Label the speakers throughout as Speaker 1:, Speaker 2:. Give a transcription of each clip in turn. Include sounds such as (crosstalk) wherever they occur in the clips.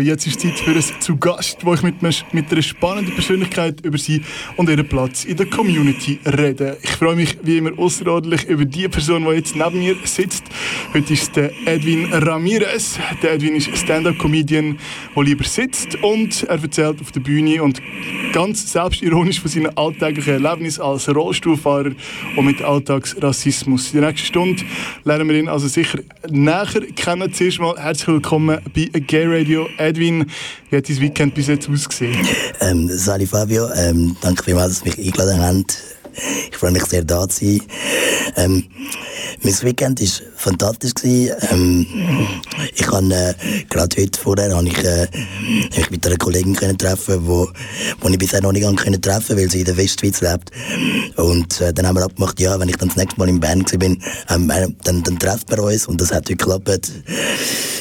Speaker 1: Jetzt ist Zeit für ein zu Gast, wo ich mit, mit einer spannenden Persönlichkeit über sie und ihren Platz in der Community rede. Ich freue mich wie immer außerordentlich über die Person, die jetzt neben mir sitzt. Heute ist der Edwin Ramirez. Der Edwin ist Stand-up-Comedian, der lieber sitzt und er erzählt auf der Bühne und ganz selbstironisch von seinen alltäglichen Erlebnissen als Rollstuhlfahrer und mit Alltagsrassismus. In der nächsten Stunde lernen wir ihn also sicher näher kennen. Zuerst mal herzlich willkommen bei Gay Radio. Edwin, wie hat dein Weekend bis jetzt ausgesehen?
Speaker 2: Ähm, Sali Fabio, ähm, danke vielmals, dass Sie mich eingeladen haben. Ich freue mich sehr, da zu sein. Ähm, mein Weekend war fantastisch. Ähm, ich kann äh, gerade heute vorher habe ich, äh, mich mit einer Kollegin können treffen, wo, wo ich bisher noch nicht können treffen, weil sie in der Westschweiz lebt. Und äh, dann haben wir abgemacht, ja, wenn ich dann das nächste Mal im Band war, ähm, äh, dann, dann treffen wir uns und das hat heute geklappt.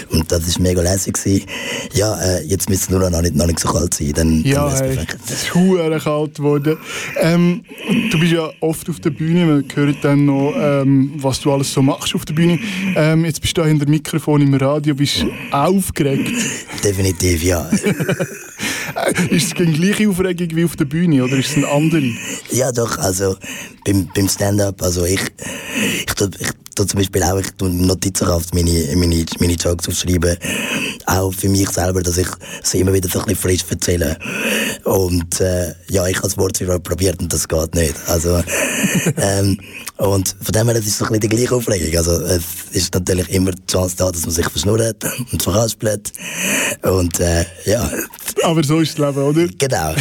Speaker 2: Und das war mega lässig. Ja, äh, jetzt müsste es nur noch nicht, noch nicht so kalt sein. Dann,
Speaker 1: ja, dann hey, es ist hure kalt geworden. Ähm, du bist ja oft auf der Bühne, man hört dann noch, ähm, was du alles so machst auf der Bühne. Ähm, jetzt bist du da hinter dem Mikrofon im Radio, bist aufgeregt? (laughs)
Speaker 2: Definitiv, ja. (laughs)
Speaker 1: ist es die gleiche Aufregung wie auf der Bühne oder ist es eine andere?
Speaker 2: Ja, doch, also beim, beim Stand-up, also ich, ich, ich tue zum Beispiel auch, ich tue Notizenhaft meine, meine, meine Jokes aufschreiben. Auch für mich selber, dass ich sie immer wieder so ein bisschen frisch erzähle. Und äh, ja, ich habe das Wort probiert und das geht nicht. Also, (laughs) ähm, und von dem her, das ist so ein bisschen die gleiche Aufregung. Also, es ist natürlich immer die Chance da, dass man sich verschnurrt (laughs) und verhaspelt. Und äh, ja.
Speaker 1: Aber so ist das Leben, oder?
Speaker 2: Genau.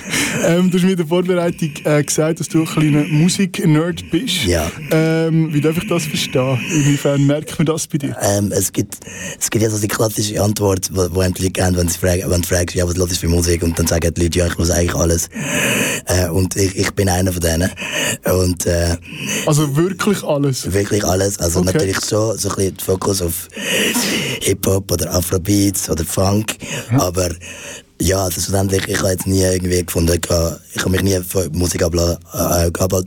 Speaker 2: (laughs)
Speaker 1: ähm, du hast mir in der Vorbereitung äh, gesagt, dass du ein kleiner Musik-Nerd bist.
Speaker 2: Ja.
Speaker 1: Ähm, wie darf ich das verstehen? Inwiefern merkt man das bei dir?
Speaker 2: Ähm, es, gibt, es gibt ja so die klassische Antwort, die die Leute geben, wenn, sie fragen, wenn du fragst, ja, was hörst du für Musik? Und dann sagen die Leute, ja, ich muss eigentlich alles. Äh, und ich, ich bin einer von denen. Und, äh,
Speaker 1: also wirklich alles?
Speaker 2: Wirklich alles. Also okay. natürlich schon so ein bisschen Fokus auf Hip-Hop oder Afrobeats oder Funk. Mhm. Aber ja, also schlussendlich, ich habe jetzt nie irgendwie gefunden, ich habe mich nie von Musik abhalten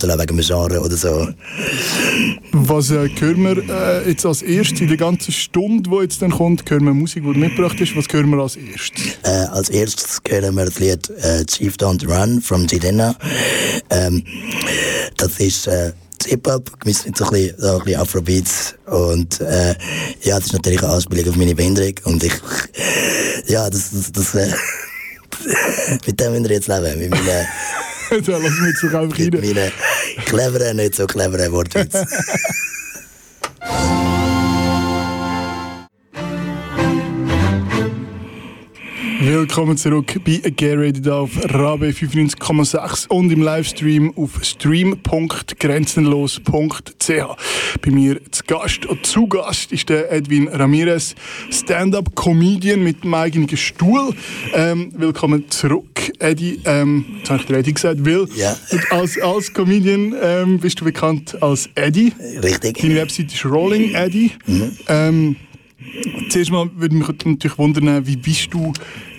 Speaker 2: wegen einem Genre oder so.
Speaker 1: Was äh, hören wir äh, jetzt als erstes in der ganzen Stunde, die jetzt dann kommt, hören wir Musik, die du mitgebracht hast. Was hören wir als erstes?
Speaker 2: Äh, als erstes hören wir das Lied äh, Chief Don't Run von Jidenna. Ähm, das ist... Äh, Hip-Hop, gemischt mit so ein bisschen, so ein bisschen Afrobeats. Und äh, ja, das ist natürlich eine Anspielung auf meine Behinderung. Und ich, (laughs) ja, das, das, das äh, (laughs) mit dem müssen wir jetzt leben. Mit meinen,
Speaker 1: da lassen wir jetzt doch einfach rein.
Speaker 2: Mit meinen cleveren, nicht so cleveren Wortwitz. (laughs)
Speaker 1: Willkommen zurück bei Garated auf Rabe 95,6 und im Livestream auf stream.grenzenlos.ch. Bei mir zu Gast und zu Gast ist der Edwin Ramirez, Stand-up-Comedian mit einem eigenen Stuhl. Ähm, willkommen zurück, Eddie. Ähm, jetzt habe ich dir Eddie gesagt, Will.
Speaker 2: Ja.
Speaker 1: Als, als Comedian ähm, bist du bekannt als Eddie.
Speaker 2: Richtig.
Speaker 1: Deine Website ist Rolling Eddie. Mhm. Ähm, Zuerst mal würde mich natürlich wundern, wie bist du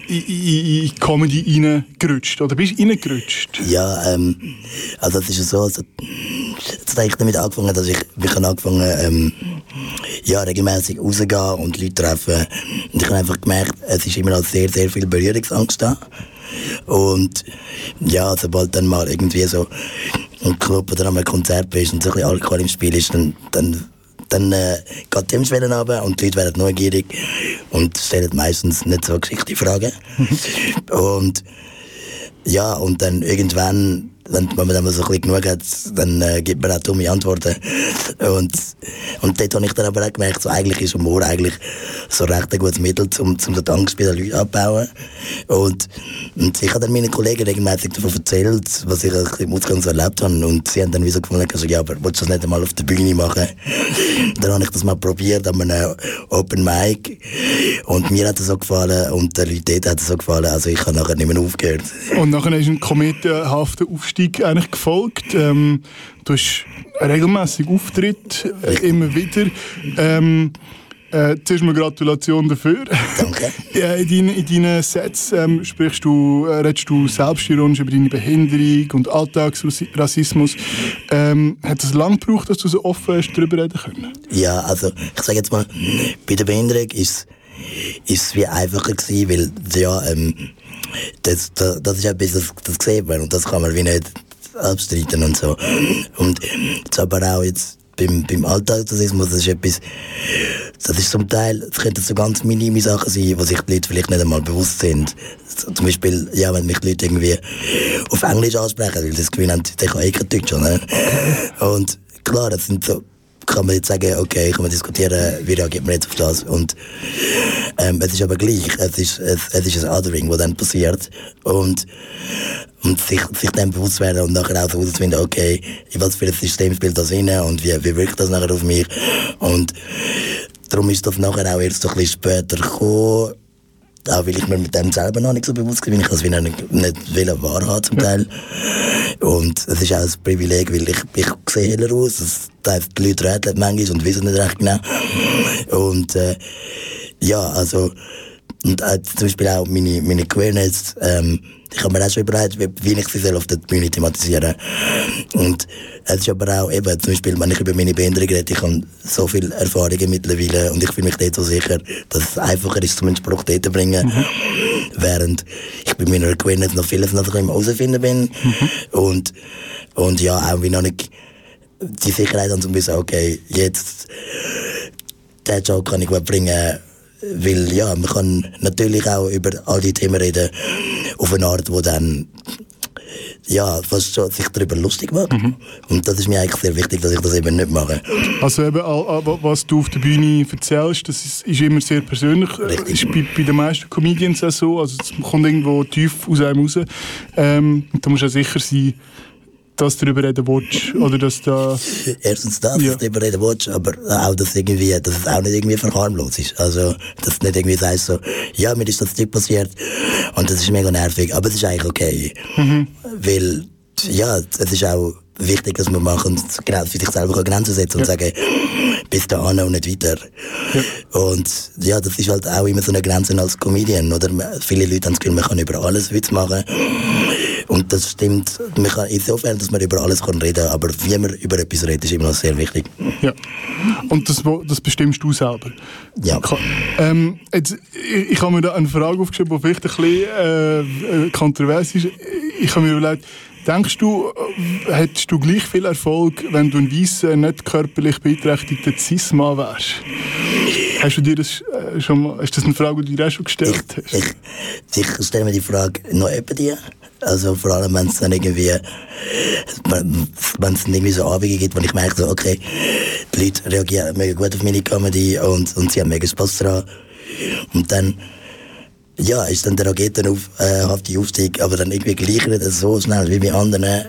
Speaker 1: in, in, Comedy reingerutscht? Oder bist du reingerutscht?
Speaker 2: Ja, ähm, also es ist so, also, es hat damit angefangen, dass ich, ich habe angefangen, ähm, ja, regelmäßig rausgehen und Leute treffen. Und ich habe einfach gemerkt, es ist immer noch sehr, sehr viel Berührungsangst da. Und ja, sobald dann mal irgendwie so ein Club oder ein Konzert bist und so ein bisschen Alkohol im Spiel ist, dann, dann dann äh, geht die Hemmschwelle runter und die Leute werden neugierig und stellen meistens nicht so geschickte Fragen. (laughs) und ja, und dann irgendwann wenn, man dann mal so ein bisschen genug hat, dann äh, gibt man auch dumme Antworten. Und, und dort habe ich dann aber auch gemerkt, so, eigentlich ist Humor eigentlich so recht ein gutes Mittel, um, um den Angst bei den Leuten abzubauen. Und, und ich habe dann meinen Kollegen regelmäßig davon erzählt, was ich im Ausgang so erlebt habe. Und sie haben dann wie so gefunden, also, ja, aber willst du das nicht einmal auf der Bühne machen? dann habe ich das mal probiert an einem Open Mic. Und mir hat es so gefallen und den Leuten hat es so gefallen. Also ich habe nachher nicht mehr aufgehört.
Speaker 1: Und nachher ist ein kometenhafter Aufstieg Aufstieg eigentlich gefolgt. Ähm, du hast regelmäßig Auftritt, äh, immer wieder. Ähm, äh, zuerst mal Gratulation dafür.
Speaker 2: Danke. (laughs)
Speaker 1: in, deinen, in deinen Sets ähm, sprichst du, äh, redest du selbstironisch über deine Behinderung und Alltagsrassismus. Ähm, hat es lange gebraucht, dass du so offen hast, darüber reden können?
Speaker 2: Ja, also ich sage jetzt mal, bei der Behinderung ist ist es wie einfacher gewesen, weil, ja, ähm, das, das, das ist etwas, das, das sieht man und das kann man wie nicht abstreiten und so. Und jetzt aber auch jetzt beim, beim Alltagsrassismus, das ist etwas, das ist zum Teil, das könnten so ganz minime Sachen sein, wo sich die Leute vielleicht nicht einmal bewusst sind. Zum Beispiel, ja, wenn mich die Leute irgendwie auf Englisch ansprechen, weil das Gefühl haben, ich kann eh kein Deutsch, ne? Und klar, das sind so, kann man jetzt sagen, okay, kann man diskutieren, wie reagiert man jetzt auf das. Und ähm, es ist aber gleich, es ist, es, es ist ein Othering, was dann passiert. Und, und sich, sich dann bewusst werden und nachher auch herauszufinden, okay, in was für ein System spielt das rein und wie, wie wirkt das nachher auf mich. Und darum ist das nachher auch erst ein bisschen später gekommen, auch weil ich mir mit dem selber noch nicht so bewusst bin, ich das wieder nicht, nicht will wahrhaben zum Teil. Und es ist auch ein Privileg, weil ich, ich sehe heller aus, das, die Leute rätseln manchmal und wissen nicht recht genau. Und äh, ja, also und äh, zum Beispiel auch meine, meine Queerness, ähm, ich habe mir auch schon überlegt, wie, wie ich sie auf der Bühne thematisieren Und es ist aber auch eben, zum Beispiel, wenn ich über meine Behinderung rede, ich habe so viele Erfahrungen mittlerweile und ich fühle mich dort so sicher, dass es einfacher ist, zum Spruch dort zu bringen. Mhm. Während ich bei meiner Queerness noch vieles noch im herausfinden bin. Mhm. Und, und ja, auch wie noch nicht die Sicherheit dann zum Beispiel, okay, jetzt, den Job kann ich gut bringen, weil ja, man kann natürlich auch über all die Themen reden auf eine Art, wo dann ja, fast schon sich darüber lustig macht. Mhm. Und das ist mir eigentlich sehr wichtig, dass ich das eben nicht mache.
Speaker 1: Also eben, was du auf der Bühne erzählst, das ist, ist immer sehr persönlich. Richtig. Ist bei, bei den meisten Comedians auch so. Also es kommt irgendwo tief aus einem raus. Ähm, da musst du auch sicher sein, dass du darüber reden willst, oder dass da...
Speaker 2: Erstens das, ja. dass du darüber reden willst, aber auch, dass, irgendwie, dass es auch nicht irgendwie verharmlos ist. Also, dass du nicht irgendwie sagst so, ja, mir ist das nicht passiert und das ist mega nervig, aber es ist eigentlich okay. Mhm. Weil, ja, es ist auch wichtig, dass man machen genau für sich selber Grenzen setzen und ja. sagen, bis dahin und nicht weiter. Ja. Und ja, das ist halt auch immer so eine Grenze als Comedian, oder? Viele Leute haben das Gefühl, man kann über alles Witz machen. Und das stimmt, man kann insofern, dass man über alles kann reden kann, aber wie man über etwas redet, ist immer noch sehr wichtig.
Speaker 1: Ja. Und das, das bestimmst du selber?
Speaker 2: Ja.
Speaker 1: Ähm, jetzt, ich, ich habe mir da eine Frage aufgeschrieben, die vielleicht ein bisschen äh, kontrovers ist. Ich habe mir überlegt, Denkst du, äh, hättest du gleich viel Erfolg, wenn du ein weißer, nicht körperlich beeinträchtigter Cis-Mann wärst? Hast du dir das äh, schon mal, ist das eine Frage, die du dir auch schon gestellt
Speaker 2: ich, hast? Ich, ich stelle mir die Frage noch über dir. Also vor allem, wenn es dann irgendwie, wenn es irgendwie so Abende gibt, wo ich merke, so, okay, die Leute reagieren mega gut auf meine Comedy und, und sie haben mega Spaß daran. Und dann, ja, ist dann der Raketenauf, äh, auf die Aufstieg, aber dann irgendwie gleich nicht so schnell wie bei anderen.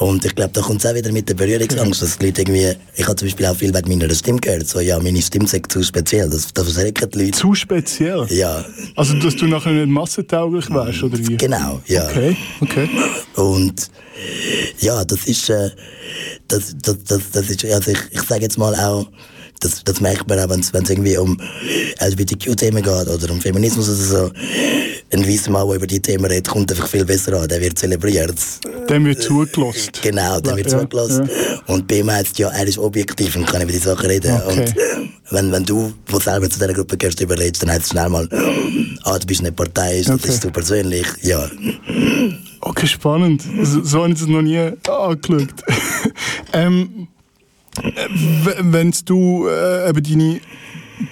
Speaker 2: Und ich glaube, da kommt es auch wieder mit der Berührungsangst, dass die Leute irgendwie, ich habe zum Beispiel auch viel wegen meiner Stimme gehört, so, ja, meine Stimme ist zu speziell, das, das verschrecken die Leute.
Speaker 1: Zu speziell?
Speaker 2: Ja.
Speaker 1: Also, dass du nachher nicht massentauglich wärst, oder wie?
Speaker 2: Genau, ja.
Speaker 1: Okay, okay.
Speaker 2: Und, ja, das ist, äh, das, das, das, das ist, also ich, ich sage jetzt mal auch, das, das merkt man auch, wenn es irgendwie um LGBTQ-Themen geht oder um Feminismus oder so. Ein weißer Mann, der über die Themen redet, kommt einfach viel besser an. Der wird zelebriert.
Speaker 1: Dem wird zugelassen.
Speaker 2: Genau, dem wird ja, zugelassen. Ja. Und bei ihm heißt ja, er ist objektiv und kann über die Sachen reden. Okay. Und wenn, wenn du, wo selber zu dieser Gruppe gehörst, überlegst, dann heißt es schnell mal, ah, du bist eine Partei, okay. das ist du persönlich. Ja.
Speaker 1: Okay, spannend. So, so habe ich das noch nie angeschaut. (laughs) ähm, wenn du äh, eben deine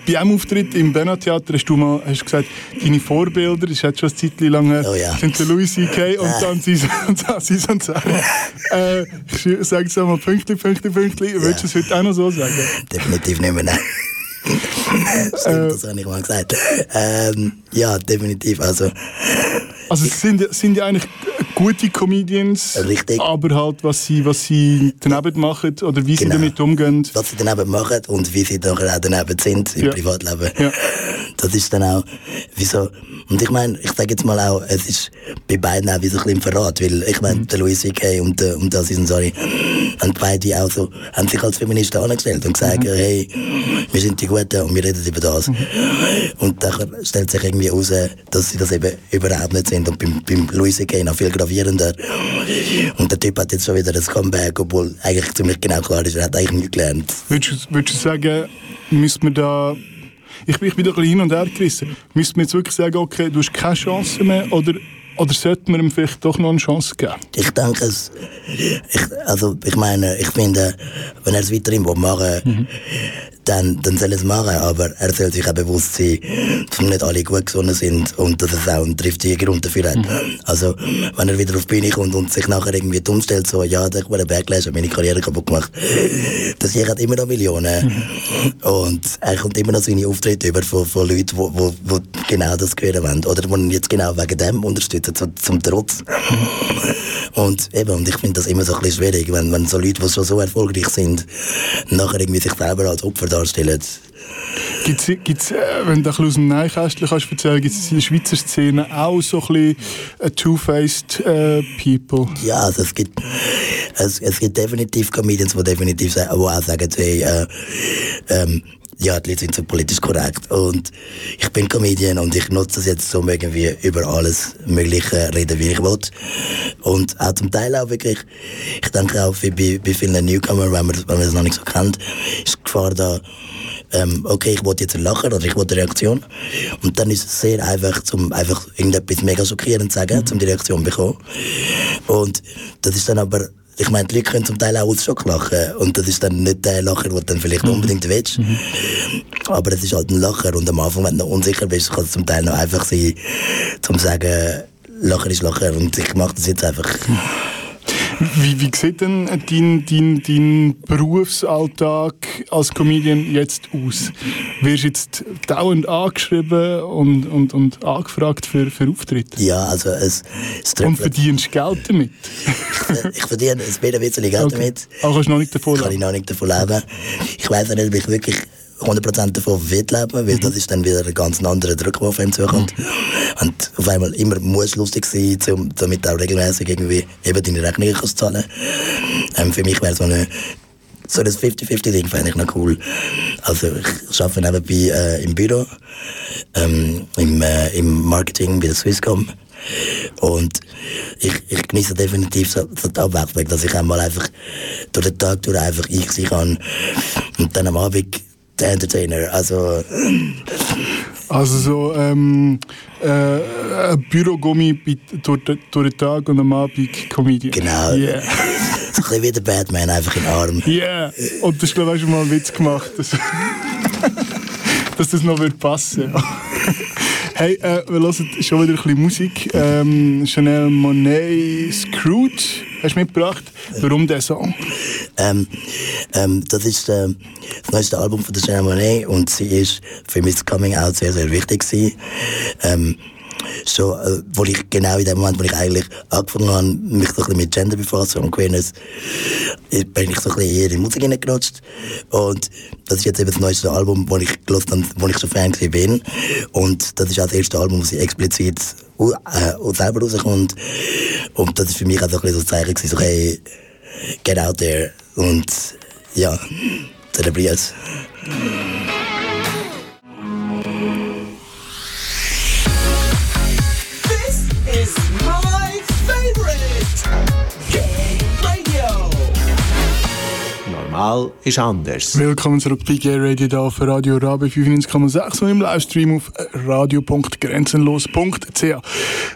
Speaker 1: bei einem Auftritt im Bernhard Theater hast du mal hast gesagt, deine Vorbilder, das ist jetzt schon eine Zeit lang her,
Speaker 2: oh, ja.
Speaker 1: sind der Louis C.K. (laughs) und dann Sis und Sarah. äh, ich sage es einmal Pünktli, Pünktli, Pünktli. Ja. Würdest du es heute auch noch so sagen?
Speaker 2: Definitiv nicht mehr, nein. (laughs) Stimmt, das habe ich mal gesagt. Ähm, ja, definitiv. Also,
Speaker 1: also sind, sind ja eigentlich gute Comedians,
Speaker 2: Richtig.
Speaker 1: aber halt, was sie, was sie daneben machen oder wie genau. sie damit umgehen.
Speaker 2: Was sie daneben machen und wie sie nachher auch daneben sind im ja. Privatleben. Ja. Das ist dann auch, wieso, und ich meine, ich sage jetzt mal auch, es ist bei beiden auch wie so ein bisschen Verrat, weil ich meine, mhm. der Louis C.K. und, der, und das ist, sorry, haben beide auch so, haben sich als Feministen angestellt und gesagt, mhm. hey, wir sind die Guten und wir reden über das. Mhm. Und dann stellt sich irgendwie heraus, dass sie das eben überhaupt nicht sind und beim, beim Louis C.K. noch viel gravierender. Und der Typ hat jetzt schon wieder das Comeback, obwohl eigentlich ziemlich genau klar ist, er hat eigentlich nichts gelernt.
Speaker 1: Würdest, würdest du sagen, müssen wir da ich, ich bin da ein bisschen hin und her gerissen. Müsste man jetzt wirklich sagen, okay, du hast keine Chance mehr oder oder sollte man ihm vielleicht doch noch eine Chance geben?
Speaker 2: Ich denke es. Ich, also, ich meine, ich finde, wenn er es weiterhin machen will, mhm dann, dann soll er es machen, aber er soll sich auch bewusst sein, dass nicht alle gut gesonnen sind und dass es auch einen triftigen Grund dafür hat. Mhm. Also, wenn er wieder auf die Bühne kommt und sich nachher irgendwie dumm stellt, so, ja, ich einen Backlash, habe meine Karriere kaputt gemacht. Das hier hat immer noch Millionen. Mhm. Und er kommt immer noch seine Auftritte über von, von Leuten, die wo, wo, wo genau das hören wollen. Oder die ihn jetzt genau wegen dem unterstützen, so, zum Trotz. Und eben, und ich finde das immer so ein bisschen schwierig, wenn, wenn so Leute, die schon so erfolgreich sind, nachher irgendwie sich selber als Opfer darstellen.
Speaker 1: Gibt's, gibt's, äh, wenn du ein aus dem Neinkästchen kannst erzählen, gibt es in der Schweizer Szene auch so ein bisschen äh, two-faced äh, people?
Speaker 2: Ja, also es gibt, es, es gibt definitiv Comedians, die definitiv die auch sagen, hey, äh, ähm, ja, die Leute sind so politisch korrekt. Und ich bin Comedian und ich nutze das jetzt, um irgendwie über alles Mögliche reden, wie ich will. Und auch zum Teil auch wirklich, ich denke auch bei, bei vielen Newcomern, wenn man, wenn man das noch nicht so kennt, ist die Gefahr da, ähm, okay, ich wollte jetzt ein Lachen oder ich wollte eine Reaktion. Und dann ist es sehr einfach, zum einfach irgendetwas mega schockierend zu sagen, um die Reaktion zu bekommen. Und das ist dann aber ich meine, die Leute können zum Teil auch aus Schock lachen. Und das ist dann nicht der Lacher, den du dann vielleicht mhm. unbedingt willst. Mhm. Aber es ist halt ein Lacher. Und am Anfang, wenn du noch unsicher bist, kann es zum Teil noch einfach sein, zum zu sagen, Lacher ist Lacher. Und ich mache das jetzt einfach.
Speaker 1: Wie, wie sieht denn dein, dein, dein Berufsalltag als Comedian jetzt aus? Wirst du jetzt dauernd angeschrieben und, und, und angefragt für, für Auftritte?
Speaker 2: Ja, also es,
Speaker 1: es Und verdienst Geld damit? (laughs)
Speaker 2: ich verdiene ein bisschen Geld okay. damit.
Speaker 1: Aber kannst du noch nicht davon
Speaker 2: leben? Kann ich noch nicht davon leben. Ich weiß nicht, ob ich wirklich 100% davon wird leben, weil mhm. das ist dann wieder ein ganz anderer Druck, der auf ihm zukommt. Mhm. Und auf einmal immer muss lustig sein, um, damit auch regelmäßig irgendwie eben deine Rechnungen zu zahlen. Ähm, für mich wäre so eine so das 50-50-Ding fände ich noch cool. Also ich arbeite nebenbei äh, im Büro, ähm, im, äh, im Marketing bei der Swisscom. Und ich, ich genieße definitiv so, so die Abwechslung, dass ich einmal einfach durch den Tag durch einfach ich sein kann und dann am Abend der Entertainer. Also,
Speaker 1: also so ähm, äh, Bürogummi durch, durch den Tag und am Abend Comedian.
Speaker 2: Genau. Yeah. so (laughs) ein bisschen wie der Batman, einfach in den Arm.
Speaker 1: Yeah. Und das glaube ich schon mal einen Witz gemacht, dass, dass das noch wird passen (laughs) Hey, äh, wir hören schon wieder ein bisschen Musik. Ähm, Chanel Monet Scrooge hast du mitgebracht. Warum der Song?
Speaker 2: Ähm, ähm, das ist äh, das neueste Album von der Chanel Monet und sie ist für mich das Coming Out sehr, sehr wichtig gewesen. Ähm, schon, äh, wo ich genau in dem Moment, wo ich eigentlich angefangen habe, mich so ein mit Gender befassen und Queerness, bin ich so ein bisschen eher in die Musik hineingerutscht. Und das ist jetzt eben das neueste Album, wo ich gehört habe, wo ich schon Fan bin. Und das ist auch das erste Album, wo sie explizit äh, selber rauskommt. Und das ist für mich auch so ein so Zeichen gewesen, so, hey, get out there. Und ja, zelebriert.
Speaker 3: Mal ist anders.
Speaker 1: Willkommen zurück bei Gay Radio da für Radio Rabe 95,6 und im Livestream auf radio.grenzenlos.ch.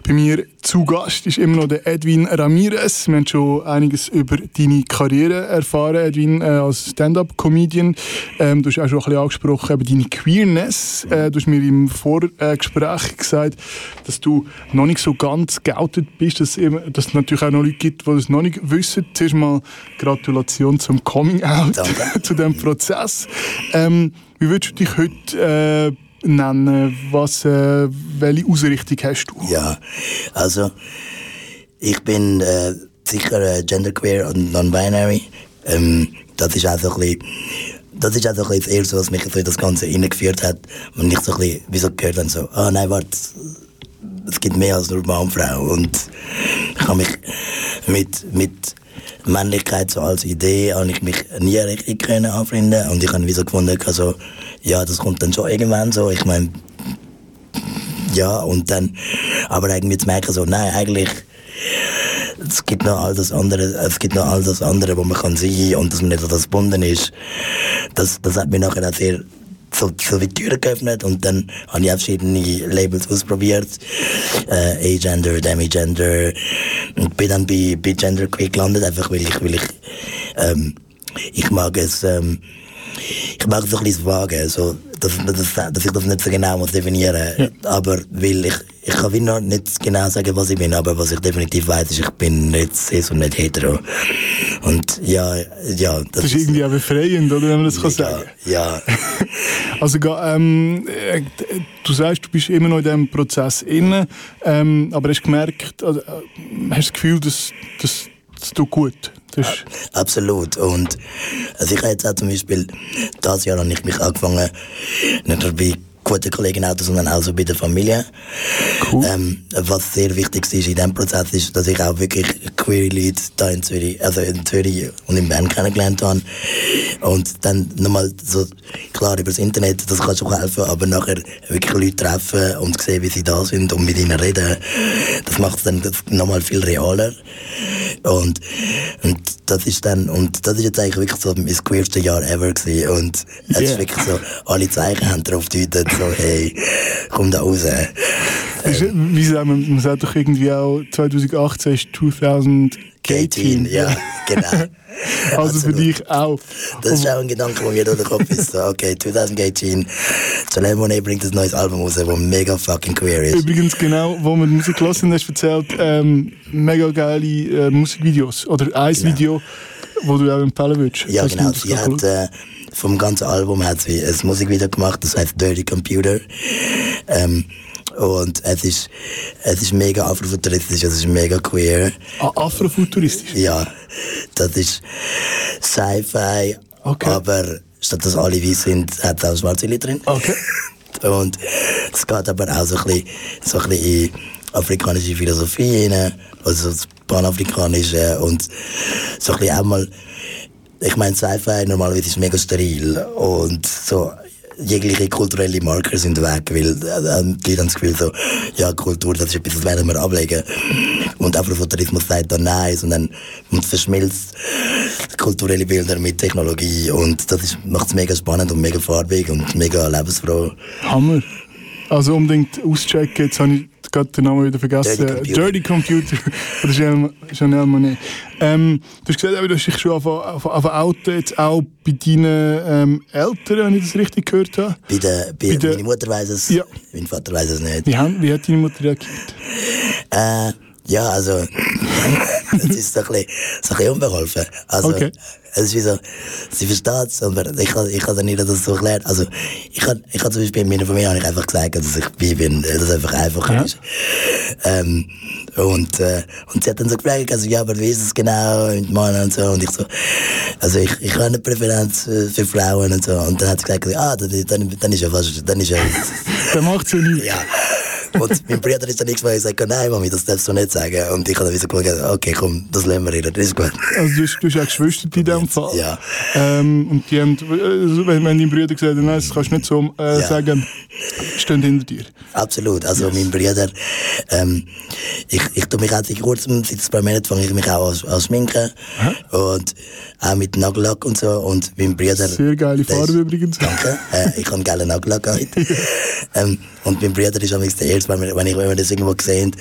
Speaker 1: Bei mir zu Gast ist immer noch der Edwin Ramirez. Wir haben schon einiges über deine Karriere erfahren, Edwin, äh, als Stand-up-Comedian. Ähm, du hast auch schon ein bisschen angesprochen, eben deine Queerness. Äh, du hast mir im Vorgespräch gesagt, dass du noch nicht so ganz geoutet bist, dass, dass es natürlich auch noch Leute gibt, die das noch nicht wissen. Zuerst mal Gratulation zum Coming-out, (laughs) zu diesem Prozess. Ähm, wie würdest du dich heute äh, nennen? Was, äh, welche Ausrichtung hast du?
Speaker 2: Ja, also ich bin äh, sicher äh, genderqueer und non-binary. Ähm, das ist auch so ein bisschen, das ist auch so ein bisschen das Erste, was mich so in das Ganze hineingeführt hat. Und ich so ein bisschen, wie so gehört dann so, ah oh, nein, warte, es gibt mehr als nur Mann und Frau. Und ich habe mich mit, mit Männlichkeit so als Idee habe ich mich nie richtig können anfreunden. Und ich habe wie so gefunden, also, ja, das kommt dann schon irgendwann so, ich meine, ja, und dann, aber irgendwie zu merken so, nein, eigentlich, es gibt noch all das andere, es gibt noch all das andere, wo man kann sein und dass man nicht an das gebunden ist, das, das hat mich nachher auch sehr so, so wie Türen geöffnet und dann habe ich verschiedene Labels ausprobiert. Äh, A-Gender, Demi-Gender und bin dann bei, bei Gender Quick gelandet, einfach weil ich, weil ich, ähm, ich mag es, ähm, ich mag so ein bisschen wagen, so, dass, dass, dass ich das nicht so genau muss definieren muss. Ja. Aber weil ich, ich kann wie noch nicht genau sagen, was ich bin, aber was ich definitiv weiß, ist, ich bin nicht cis und nicht hetero. Und ja, ja.
Speaker 1: Das, das ist irgendwie auch befreiend, oder, wenn man das kann sagen
Speaker 2: Ja. (laughs)
Speaker 1: also, ähm, äh, du sagst, du bist immer noch in diesem Prozess inne, ähm, aber hast gemerkt, also, hast das Gefühl, dass, dass, das tut gut?
Speaker 2: Das Absolut. Und also ich habe jetzt auch zum Beispiel, dieses Jahr habe ich mich angefangen, nicht nur bei guten Kollegen auch, sondern auch so bei der Familie. Cool. Ähm, was sehr wichtig ist in diesem Prozess, ist, dass ich auch wirklich queer Leute da in Zürich, also in Zürich und in Bern kennengelernt habe. Und dann nochmal so, klar, über das Internet, das kann schon helfen, aber nachher wirklich Leute treffen und sehen, wie sie da sind und mit ihnen reden, das macht es dann nochmal viel realer. Und, und das ist dann, und das ist jetzt eigentlich wirklich so mein queerste Jahr ever gewesen. Und es yeah. ist wirklich so, alle Zeichen haben darauf gedeutet, so, hey, komm da raus.
Speaker 1: Ähm, wie sagen wir, man sagt doch irgendwie auch, 2018 ist 2018.
Speaker 2: ja, genau. (laughs)
Speaker 1: Also für dich auch.
Speaker 2: Das ist auch ein Gedanke, der mir durch den Kopf ist. So, okay, 2018, Soleil Monet bringt ein neues Album raus, das mega fucking queer ist.
Speaker 1: Übrigens, genau, wo wir die Musik gelassen haben, hast du erzählt, ähm, mega geile äh, Musikvideos. Oder ein genau. Video, wo du auch empfehlen würdest.
Speaker 2: Ja, genau. Sie hat äh, vom ganzen Album hat sie ein Musikvideo gemacht, das heißt Dirty Computer. Ähm, und es ist, es ist mega afrofuturistisch, es ist mega queer.
Speaker 1: Ah, afrofuturistisch?
Speaker 2: Ja. Das ist Sci-Fi, okay. aber statt dass alle weiß sind, hat es auch schwarze Leute drin.
Speaker 1: Okay. (laughs)
Speaker 2: Und es geht aber auch so ein bisschen, so ein bisschen in afrikanische Philosophie rein, also das Panafrikanische und so ein bisschen auch mal ich meine, Sci-Fi normalerweise ist mega steril und so jegliche kulturelle Marker sind weg, weil äh, die Leute haben das Gefühl so, ja, Kultur, das ist etwas, das werden wir ablegen. Und Afrofuturismus sagt dann nein, sondern man verschmilzt kulturelle Bilder mit Technologie und das macht es mega spannend und mega farbig und mega lebensfroh.
Speaker 1: Hammer. Also unbedingt auschecken, jetzt habe ich gerade den Namen wieder vergessen. Dirty Computer. Dirty Computer (laughs) Chanel Monet. Ähm, du hast gesagt, du hast dich schon auf, Auto jetzt auch bei deinen ähm, Eltern, wenn ich das richtig gehört habe.
Speaker 2: Bei, der, bei, bei der, meine Mutter weiß es, ja. mein Vater weiß es nicht.
Speaker 1: Wie, haben, wie hat deine Mutter reagiert?
Speaker 2: Äh, ja, also, (laughs) das ist so ein bisschen, so ein bisschen unbeholfen. Also, okay. Es ist wie so, sie versteht es, aber ich kann, ich kann nicht das so erklären. Also, ich kann, ich zum Beispiel in meiner Familie habe ich einfach gesagt, dass ich bi bin, dass es einfach einfacher ja. ist. Ähm, und, äh, und sie hat dann so gefragt, also, ja, aber wie ist es genau mit Männern und so, und ich so, also, ich, ich habe eine Präferenz für Frauen und so, und dann hat sie gesagt, ah, dann, dann, dann ist ja fast, dann ist ja... (laughs)
Speaker 1: dann macht sie nicht.
Speaker 2: Ja. Und mein Bruder ist dann irgendwann gesagt, nein, Mami, das darfst du nicht sagen. Und ich habe dann wieder gesagt, okay, komm, das lassen wir reden, das ist gut.
Speaker 1: Also du hast, du hast auch Geschwister in diesem Fall?
Speaker 2: Ja.
Speaker 1: Ähm, und die haben, also wenn, wenn dein Bruder gesagt hat, nein, das kannst du nicht so äh, ja. sagen, stehen hinter dir?
Speaker 2: Absolut, also yes. mein Bruder, ähm, ich, ich tue mich auch seit kurzem, seit ein paar Monaten fange ich mich auch als, als Schminken. Aha. Und auch mit Nagellack und so. Und mein Bruder...
Speaker 1: Sehr geile Farbe übrigens.
Speaker 2: Danke, äh, ich habe geile Nagellack heute. (laughs) ähm, und mein Bruder ist am der Erste, wenn, wenn, ich, wenn wir das irgendwo gesehen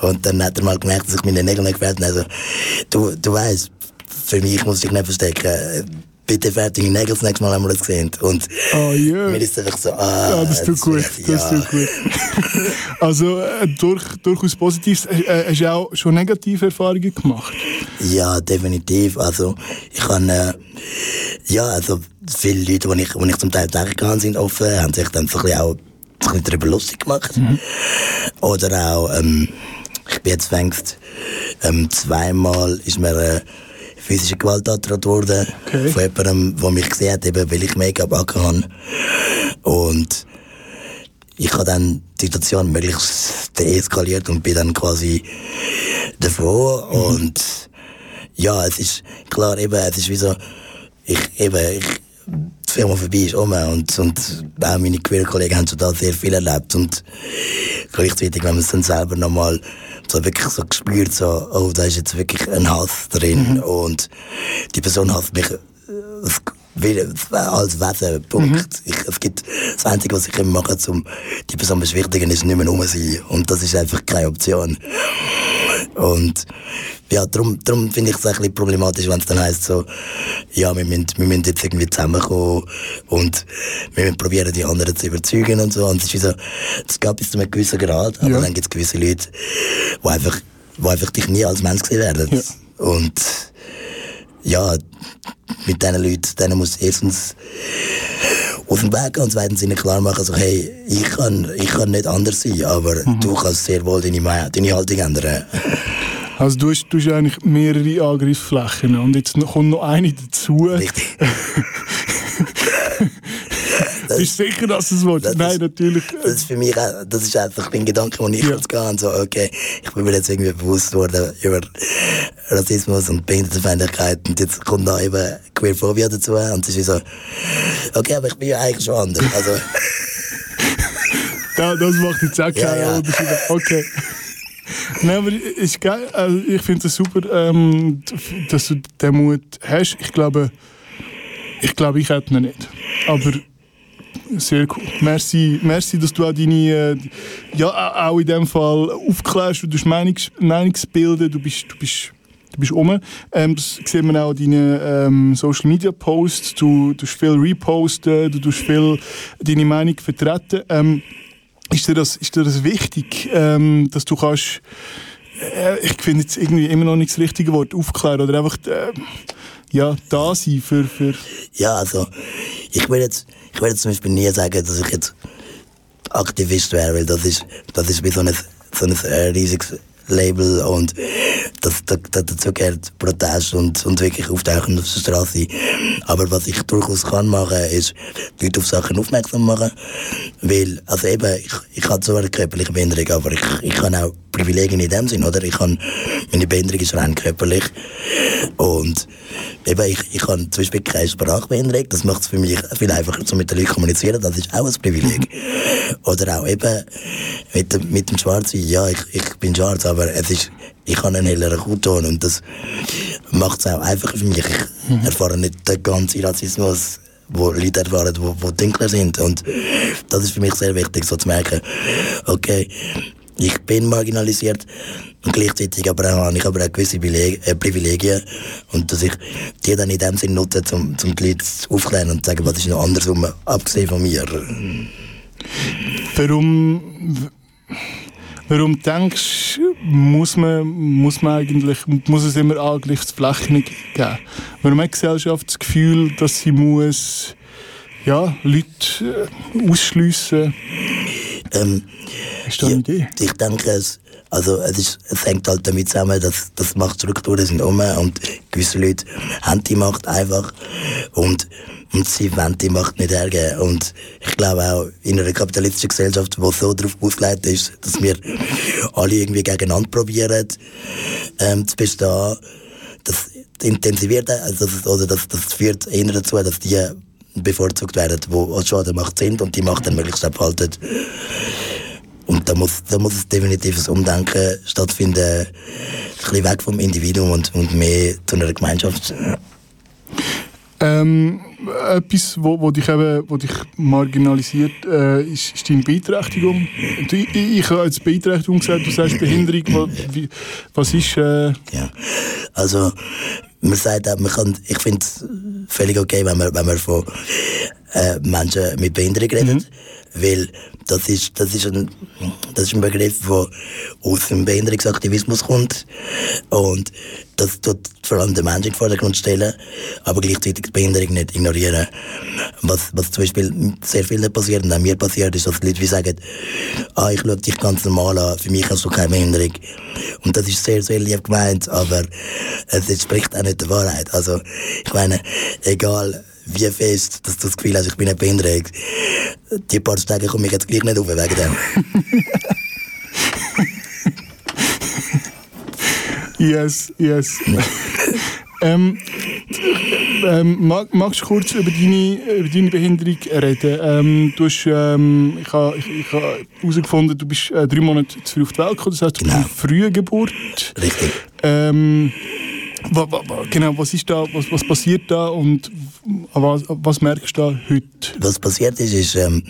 Speaker 2: Und dann hat er mal gemerkt, dass ich meine Nägel nicht gefällt Also, du, du weißt, für mich muss ich nicht verstecken. Bitte fertige Nägel, das nächste Mal haben wir das gesehen. Und
Speaker 1: oh, yeah.
Speaker 2: mir ist einfach so, ah,
Speaker 1: ja, das tut gut, das ja. tut gut. (laughs) also, äh, durch, durchaus positiv. Äh, hast du auch schon negative Erfahrungen gemacht?
Speaker 2: Ja, definitiv. Also, ich habe, äh, ja, also, viele Leute, die ich, die ich zum Teil gegangen sind, offen, haben sich dann so ein bisschen auch sich darüber lustig gemacht. Mhm. Oder auch, ähm, ich bin jetzt fängst, ähm, zweimal ist mir äh, physische Gewalt angedroht worden okay. von jemandem, der mich gesehen hat, eben weil ich Make-up habe. Und ich habe dann die Situation möglichst deeskaliert und bin dann quasi davor. Mhm. Und ja, es ist klar, eben, es ist wie so, ich, eben, ich, Firma vorbei ist um und, und auch meine Queer-Kollegen haben schon da sehr viel erlebt und gleichzeitig, wenn man es dann selber nochmal so wirklich so gespürt, so, oh, da ist jetzt wirklich ein Hass drin mhm. und die Person hasst mich, Weil, als Wesen, Punkt. Mhm. Ich, es gibt, das Einzige, was ich machen kann, um die Person zu beschwichtigen, ist nicht mehr rum sein. Und das ist einfach keine Option. Und ja, darum, darum finde ich es ein bisschen problematisch, wenn es dann heisst, so, ja, wir müssen, wir müssen jetzt irgendwie zusammenkommen und wir müssen probieren, die anderen zu überzeugen und so. Und es ist so, es geht bis zu einem gewissen Grad, aber ja. dann gibt es gewisse Leute, die einfach, die einfach dich nie als Mensch gesehen werden. Ja. Und ja, mit diesen Leuten, denen muss erstens auf den Weg gehen und zweitens ihnen klar machen, so, hey, ich kann, ich kann nicht anders sein, aber mhm. du kannst sehr wohl deine, deine Haltung ändern.
Speaker 1: Also du hast, du hast eigentlich mehrere Angriffsflächen und jetzt kommt noch eine dazu.
Speaker 2: Richtig. (laughs)
Speaker 1: Bist du sicher, dass es will? Nein,
Speaker 2: ist,
Speaker 1: natürlich.
Speaker 2: Das ist für mich das ist einfach mein Gedanke, den ich ja. jetzt gehe. So, okay, ich bin mir jetzt irgendwie bewusst worden über Rassismus und Behindertenfeindlichkeit und jetzt kommt da eben Queerphobia dazu und es ist so, okay, aber ich bin ja eigentlich schon anders. Also,
Speaker 1: ja, das macht jetzt auch keinen ja, ja. Unterschied. Okay. Nein, aber ist geil. Also ich finde es super, ähm, dass du den Mut hast. Ich glaube, ich glaube, ich hätte ihn nicht. Aber sehr cool. Merci, merci dass du auch deine, äh, ja, auch in dem Fall aufklärst, du Meinungs, Meinungsbilder, du bist, du bist, du bist um. Ähm, das sieht man auch in deinen ähm, Social Media Posts, du tust viel reposten, du tust viel deine Meinung vertreten. Ähm, ist dir das, ist dir das wichtig, ähm, dass du kannst, äh, ich finde jetzt irgendwie immer noch nicht das richtige Wort, aufklären oder einfach, äh, ja, da sein für, für...
Speaker 2: Ja, also, ich will jetzt, ich jetzt zum Beispiel nie sagen, dass ich jetzt Aktivist wäre, weil das ist, das ist wie so ein, so ein riesiges Label und das, das, dazu gehört Protest und, und wirklich Auftauchen auf der Straße. Aber was ich durchaus kann machen, ist Leute auf Sachen aufmerksam machen, weil, also eben, ich, ich habe zwar eine körperliche Behinderung, aber ich, ich kann auch Privilegien in dem Sinn, oder? Ich kann, meine Behinderung ist rein körperlich und eben, ich, ich habe zum Beispiel keine Sprachbehinderung, das macht es für mich viel einfacher, so mit den Leuten kommunizieren, das ist auch ein Privileg. Oder auch eben mit dem, mit dem Schwarzen, ja, ich, ich bin schwarz, aber es ist, ich habe einen helleren Hautton und das macht es auch einfacher für mich. Ich mhm. erfahre nicht den ganzen Rassismus, wo Leute erfahren, die, die dunkler sind. Und das ist für mich sehr wichtig, so zu merken, okay, ich bin marginalisiert und gleichzeitig aber auch, habe ich aber auch gewisse äh, Privilegien und dass ich die dann in dem Sinn nutze, um, um die Leute aufzuklären und zu sagen, was ist noch andersrum, abgesehen von mir.
Speaker 1: Warum Warum denkst du, muss man, muss man eigentlich, muss es immer Angriffsflächen geben? Warum hat die Gesellschaft das Gefühl, dass sie muss, ja, Leute äh, ausschliessen?
Speaker 2: Ähm,
Speaker 1: Ist das eine ja, Idee?
Speaker 2: Ich denke, es, also es, ist, es hängt halt damit zusammen, dass, dass Machtstrukturen sind um und gewisse Leute haben die Macht einfach und und sie wollen die Macht nicht hergeben. Und ich glaube auch in einer kapitalistischen Gesellschaft, die so darauf ausgelegt ist, dass wir alle irgendwie gegeneinander probieren ähm, zu bestehen, das intensiviert, also das, oder das, das führt eher dazu, dass die bevorzugt werden, die schon an der Macht sind und die Macht dann möglichst abhalten. Und da muss, da muss es definitiv ein Umdenken stattfinden, ein bisschen weg vom Individuum und, und mehr zu einer Gemeinschaft.
Speaker 1: Ähm, etwas, wo, wo, dich eben, wo dich marginalisiert, äh, ist, ist deine Beeinträchtigung. Ich, ich, habe jetzt Beeinträchtigung gesagt, du sagst Behinderung. Was, wie, was ist... Äh
Speaker 2: ja, also man sagt auch, man kann, ich finde es völlig okay, wenn man, wenn man von äh, Menschen mit Behinderung redet. Mhm. Weil das ist, das ist, ein, das ist ein Begriff, der aus dem Behinderungsaktivismus kommt. Und das tut vor allem den Menschen in den Vordergrund stellen, aber gleichzeitig die Behinderung nicht ignorieren. Was, was zum Beispiel sehr vielen passiert und auch mir passiert, ist, dass die Leute wie sagen, ah, ich schaue dich ganz normal an, für mich hast du keine Behinderung. Und das ist sehr, sehr lieb gemeint, aber es entspricht auch nicht der Wahrheit. Also, ich meine, egal, wie fest, dass du das Gefühl hast, ich bin nicht behindert. Die paar Tage komme ich jetzt gleich nicht auf wegen dem.
Speaker 1: yes, yes. (laughs) ähm, ähm, mag, magst du kurz über deine, über deine Behinderung reden? Ähm, du hast, ähm, ich habe ich, herausgefunden, du bist äh, drei Monate zu früh auf die Welt gekommen, das heißt, du genau. bist Frühgeburt.
Speaker 2: Richtig.
Speaker 1: Ähm, Genau, was ist da, was, was passiert da und was, was merkst du da heute?
Speaker 2: Was passiert ist, ist ähm,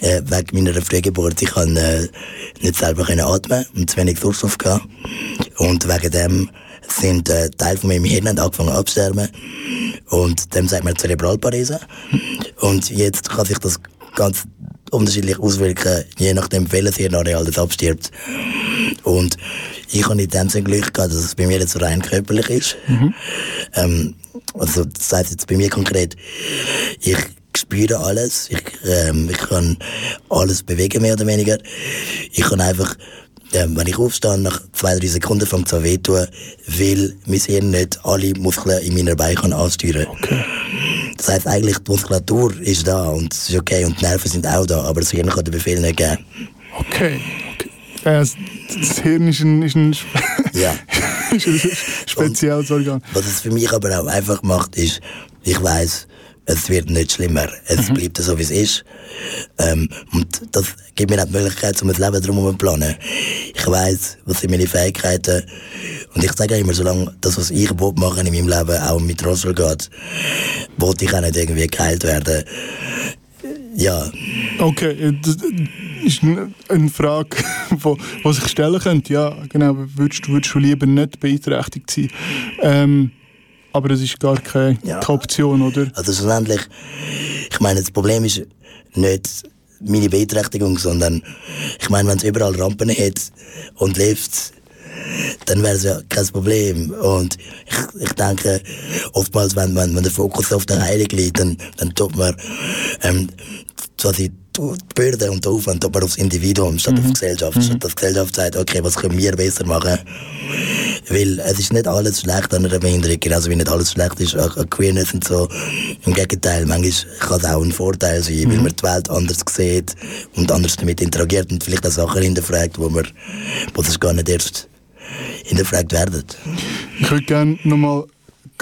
Speaker 2: äh, wegen meiner Frühgeburt, ich kann äh, nicht selber können atmen und zu wenig Sauerstoff gehabt. Und wegen dem sind äh, Teile von meinem Hirn angefangen abzusterben. Und dem sagt man Zerebralparese. Und jetzt kann sich das ganz unterschiedlich auswirken, je nachdem, welches Hirnareal das abstirbt. Und ich habe in dem Sinne Glück gehabt, dass es bei mir jetzt rein körperlich ist. Mhm. Ähm, also, das heißt jetzt bei mir konkret, ich spüre alles, ich, ähm, ich kann alles bewegen, mehr oder weniger. Ich kann einfach, ähm, wenn ich aufstehe, nach zwei, drei Sekunden fängt es an weh tun, weil mein Hirn nicht alle Muskeln in meiner Beine kann ansteuern kann. Okay. Das heisst eigentlich, die Muskulatur ist da und es ist okay und die Nerven sind auch da, aber das Hirn kann den Befehl nicht geben.
Speaker 1: Okay. okay. Äh, das Hirn ist ein, ist ein, (laughs) ja. (laughs) ist ein spezielles Organ.
Speaker 2: Was es für mich aber auch einfach macht, ist, ich weiß, es wird nicht schlimmer. Es mhm. bleibt so, wie es ist. Ähm, und das gibt mir auch die Möglichkeit, um das Leben drumherum zu planen. Ich weiß, was sind meine Fähigkeiten. Und ich sage immer, solange das, was ich machen in meinem Leben auch mit Roswell geht, wollte ich auch nicht irgendwie geheilt werden. Ja.
Speaker 1: Okay, äh, das ist eine Frage, (laughs) die sich stellen könnte. Ja, genau. Würdest, würdest du lieber nicht beeinträchtigt sein? Ähm, aber das ist gar keine ja. Option, oder?
Speaker 2: Also schlussendlich, ich meine, das Problem ist nicht meine Beeinträchtigung, sondern ich meine, wenn es überall Rampen hat und Lifts, dann wäre es ja kein Problem. Und ich, ich denke, oftmals, wenn, wenn, wenn der Fokus auf der Heilung liegt, dann, dann tut man ähm, quasi Bürde und der Aufwand man aufs Individuum statt mhm. auf die Gesellschaft. Mhm. Statt dass die Gesellschaft sagt, okay, was können wir besser machen? Weil es ist nicht alles schlecht an einer Behinderung, genauso wie nicht alles schlecht ist an Queerness und so. Im Gegenteil, manchmal kann es auch ein Vorteil sein, mhm. weil man die Welt anders sieht und anders damit interagiert und vielleicht auch Sachen hinterfragt, wo man, wo das gar nicht erst hinterfragt werden.
Speaker 1: Ich würde gerne nochmal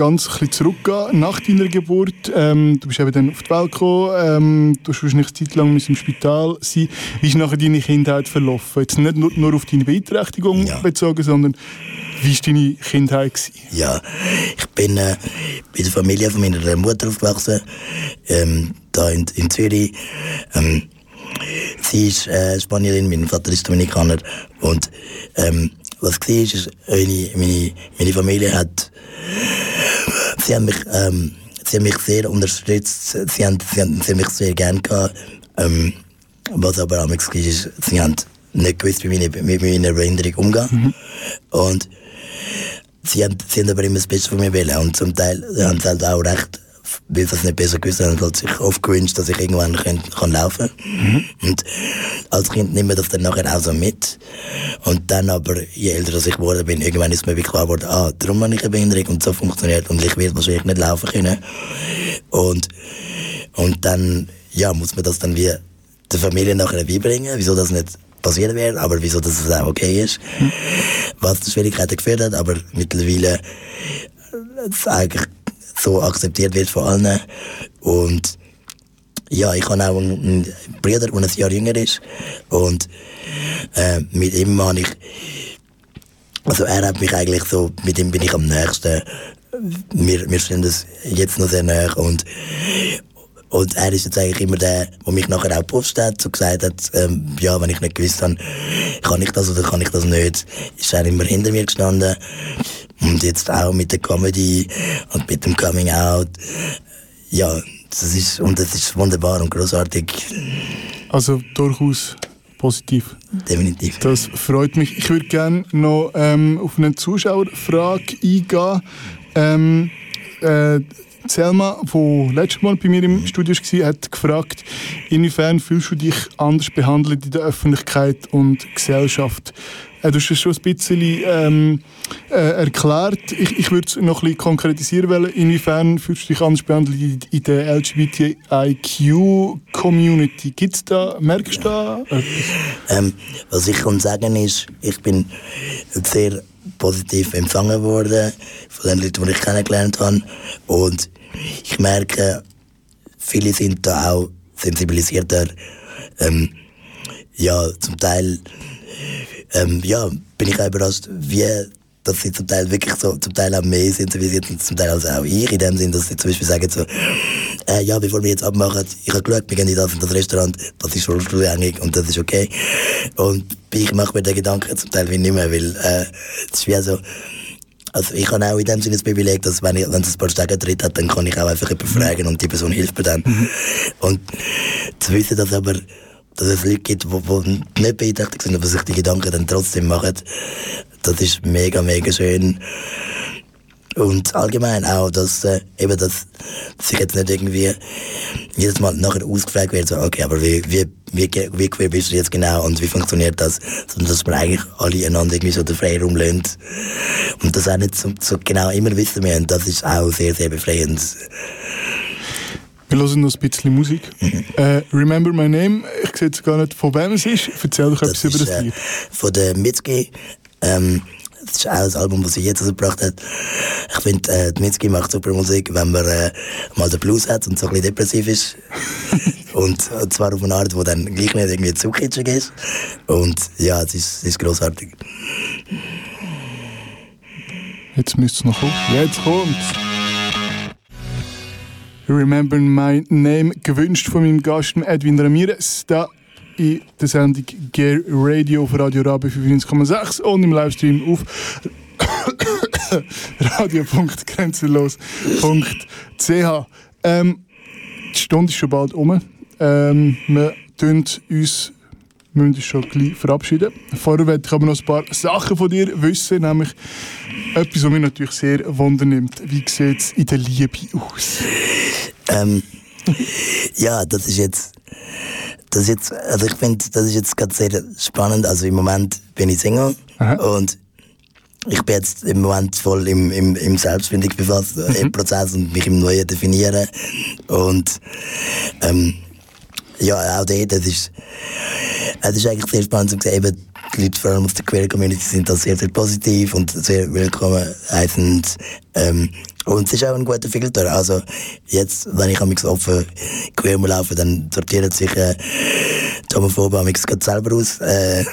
Speaker 1: ganz ein bisschen zurückgehen. Nach deiner Geburt, ähm, du bist eben dann auf die Welt gekommen, ähm, du hast wahrscheinlich eine Zeit lang im Spital sein. Wie ist nachher deine Kindheit verlaufen? Jetzt nicht nur, nur auf deine Beeinträchtigung ja. bezogen, sondern wie war deine Kindheit? Gewesen?
Speaker 2: Ja, ich bin äh, in der Familie von meiner Mutter aufgewachsen, ähm, da in, in Zürich. Ähm, sie ist äh, Spanierin, mein Vater ist Dominikaner und ähm, was war, ist, meine, meine, meine Familie hat, sie haben mich, ähm, sie haben mich sehr unterstützt, sie haben, sie haben, sie haben mich sehr gern gehabt, ähm, was aber auch war, ist, sie haben nicht gewusst, wie meine, mit meiner Behinderung umgehen. Mhm. Und sie haben, sie haben aber immer das Beste von mir wollen. Und zum Teil haben sie halt auch recht weil es nicht besser gewusst haben, hat sich oft gewünscht, dass ich irgendwann kann, kann laufen kann. Mhm. Und als Kind nimmt man das dann nachher auch so mit. Und dann aber, je älter ich geworden bin, irgendwann ist mir klar geworden, ah, darum habe ich eine Behinderung und so funktioniert und ich werde wahrscheinlich nicht laufen können. Und, und dann, ja, muss man das dann wie der Familie nachher beibringen, wieso das nicht passieren wird, aber wieso das auch okay ist. Mhm. Was die Schwierigkeiten geführt hat, aber mittlerweile es eigentlich so akzeptiert wird von allen. Und ja, ich habe auch einen Bruder, der ein Jahr jünger ist. Und äh, mit ihm habe ich, also er hat mich eigentlich so, mit ihm bin ich am nächsten. Wir, wir stehen das jetzt noch sehr nah und und er ist jetzt eigentlich immer der, der mich nachher auch gepusht hat, so gesagt hat, ähm, ja, wenn ich nicht gewusst habe, kann ich das oder kann ich das nicht, ist er immer hinter mir gestanden. Und jetzt auch mit der Comedy und mit dem Coming Out. Ja, das ist, und das ist wunderbar und großartig.
Speaker 1: Also durchaus positiv.
Speaker 2: Definitiv.
Speaker 1: Das freut mich. Ich würde gerne noch ähm, auf eine Zuschauerfrage eingehen. Ähm, äh, Selma, die letztes Mal bei mir im Studio war, hat gefragt, inwiefern fühlst du dich anders behandelt in der Öffentlichkeit und Gesellschaft? Äh, du hast es schon ein bisschen ähm, äh, erklärt. Ich, ich würde es noch ein bisschen konkretisieren wollen. Inwiefern fühlst du dich anders behandelt in, der LGBTIQ-Community? Gibt's da, merkst du da?
Speaker 2: Ähm, was ich kann sagen ist, ich bin sehr positiv empfangen worden von den Leuten, die ich kennengelernt habe. Und ich merke, viele sind da auch sensibilisierter. Ähm, ja, zum Teil ähm, ja, bin ich auch überrascht, wie dass sie zum Teil wirklich so, zum Teil auch mehr sind, wie sie zum Teil also auch ich, in dem Sinn, dass sie zum Beispiel sagen so, äh, ja, bevor wir jetzt abmachen, ich habe geschaut, wir gehen in das, in das Restaurant, das ist rollstuhlgängig und das ist okay. Und ich mache mir den Gedanken zum Teil wie nicht mehr, weil äh, es ist wie so, also ich habe auch in dem Sinne das Privileg, dass wenn, ich, wenn es ein paar Stege drin hat, dann kann ich auch einfach jemanden fragen und die Person hilft mir dann. Mhm. Und zu wissen, dass aber dass es Leute gibt, die, nicht beeinträchtigt sind, aber sich die Gedanken dann trotzdem machen, das ist mega, mega schön. Und allgemein auch, dass, äh, eben, dass, dass ich jetzt nicht irgendwie jedes Mal nachher ausgefragt werde, so, okay, aber wie, wie, wie, wie queer bist du jetzt genau und wie funktioniert das? Sondern dass wir eigentlich alle einander irgendwie so den Freiraum lassen. Und das auch nicht so, so genau immer wissen müssen, das ist auch sehr, sehr befreiend.
Speaker 1: Wir hören noch ein bisschen Musik. (laughs) Äh, Remember My Name, ich sehe jetzt gar nicht, von wem es ist. Erzähl doch etwas über das äh, Lied.
Speaker 2: Von der Mitski. Ähm, das ist auch ein Album, das sie jetzt gebracht hat. Ich finde, äh, Mitski macht super Musik, wenn man äh, mal den Blues hat und so ein bisschen depressiv ist. und, (laughs) und zwar auf eine Art, die dann gleich nicht irgendwie zu kitschig ist. Und ja, es ist, es ist grossartig.
Speaker 1: Jetzt müsste es noch kommen. Jetzt kommt's. Remember My Name, gewünscht von meinem Gast Edwin Ramirez. Da in der Sendung Gear Radio auf Radio Rabe 95,6 und im Livestream auf (coughs) radio.grenzenlos.ch. Ähm, die Stunde ist schon bald um. Ähm, wir tun uns müssen uns schon gleich verabschieden. Vorher werde ich aber noch ein paar Sachen von dir wissen, nämlich etwas, was mich natürlich sehr wundernimmt. Wie sieht es in der Liebe aus?
Speaker 2: Ähm, ja, das ist jetzt das jetzt, also ich finde, das ist jetzt gerade sehr spannend. Also im Moment bin ich Single Aha. und ich bin jetzt im Moment voll im, im, im Selbstfindungsprozess mhm. Prozess und mich im Neuen definieren. Und ähm, ja, auch dort, das ist, es ist eigentlich sehr spannend zu sehen, eben, die Leute vor allem aus der Queer Community sind da sehr, sehr positiv und sehr willkommen heißend. Ähm, und es ist auch ein guter Filter. Also, jetzt, wenn ich am offen queer laufe, dann sortiert sich äh, die Homophobe am selber aus. Äh, (laughs)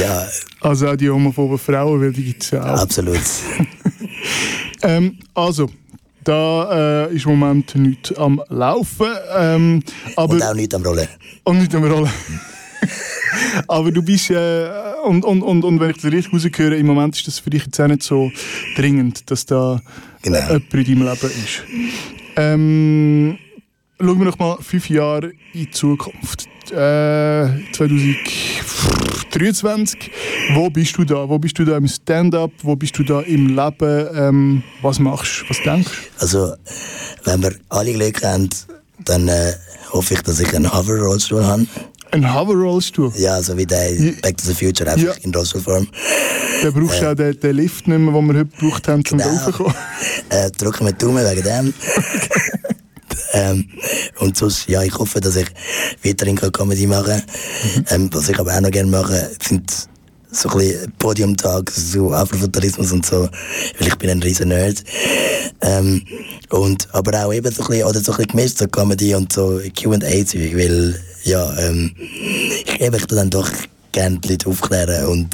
Speaker 2: ja.
Speaker 1: Also auch die homophoben Frauen, weil die gibt es ja auch.
Speaker 2: Absolut. (laughs)
Speaker 1: ähm, also, da äh, ist im Moment nichts am Laufen. Ähm, aber
Speaker 2: und auch nichts am Rollen.
Speaker 1: Und nichts am Rollen. (laughs) Aber du bist, äh, und, und, und, und wenn ich das richtig rausgehöre, im Moment ist das für dich jetzt auch nicht so dringend, dass da genau. jemand in deinem Leben ist. Ähm, schauen wir noch mal fünf Jahre in die Zukunft. Äh, 2023. Wo bist du da? Wo bist du da im Stand-up? Wo bist du da im Leben? Ähm, was machst du? Was denkst du?
Speaker 2: Also, wenn wir alle Glück haben, dann äh, hoffe ich, dass ich einen Hover-Rollstuhl habe.
Speaker 1: Ein Hover-Rollstuhl?
Speaker 2: Ja, so wie der ja. Back to the Future, einfach ja. in Rollstuhlform.
Speaker 1: Dann brauchst du äh, auch den, den, Lift nicht mehr, den wir heute gebraucht haben, um genau. raufzukommen.
Speaker 2: Äh, drücken wir die Daumen wegen dem. (laughs) ähm, und sonst, ja, ich hoffe, dass ich weiterhin Comedy machen kann. Mhm. Ähm, was ich aber auch noch gerne mache, sind so ein bisschen Podiumtag, so Afrofuturismus und so, weil ich bin ein riesen Nerd. Ähm, und, aber auch eben so ein bisschen, oder so ein bisschen gemischt, so Comedy und so Q&A-Zeug, weil, ja, ähm, ich, eben, ich dann doch gerne die Leute aufklären und,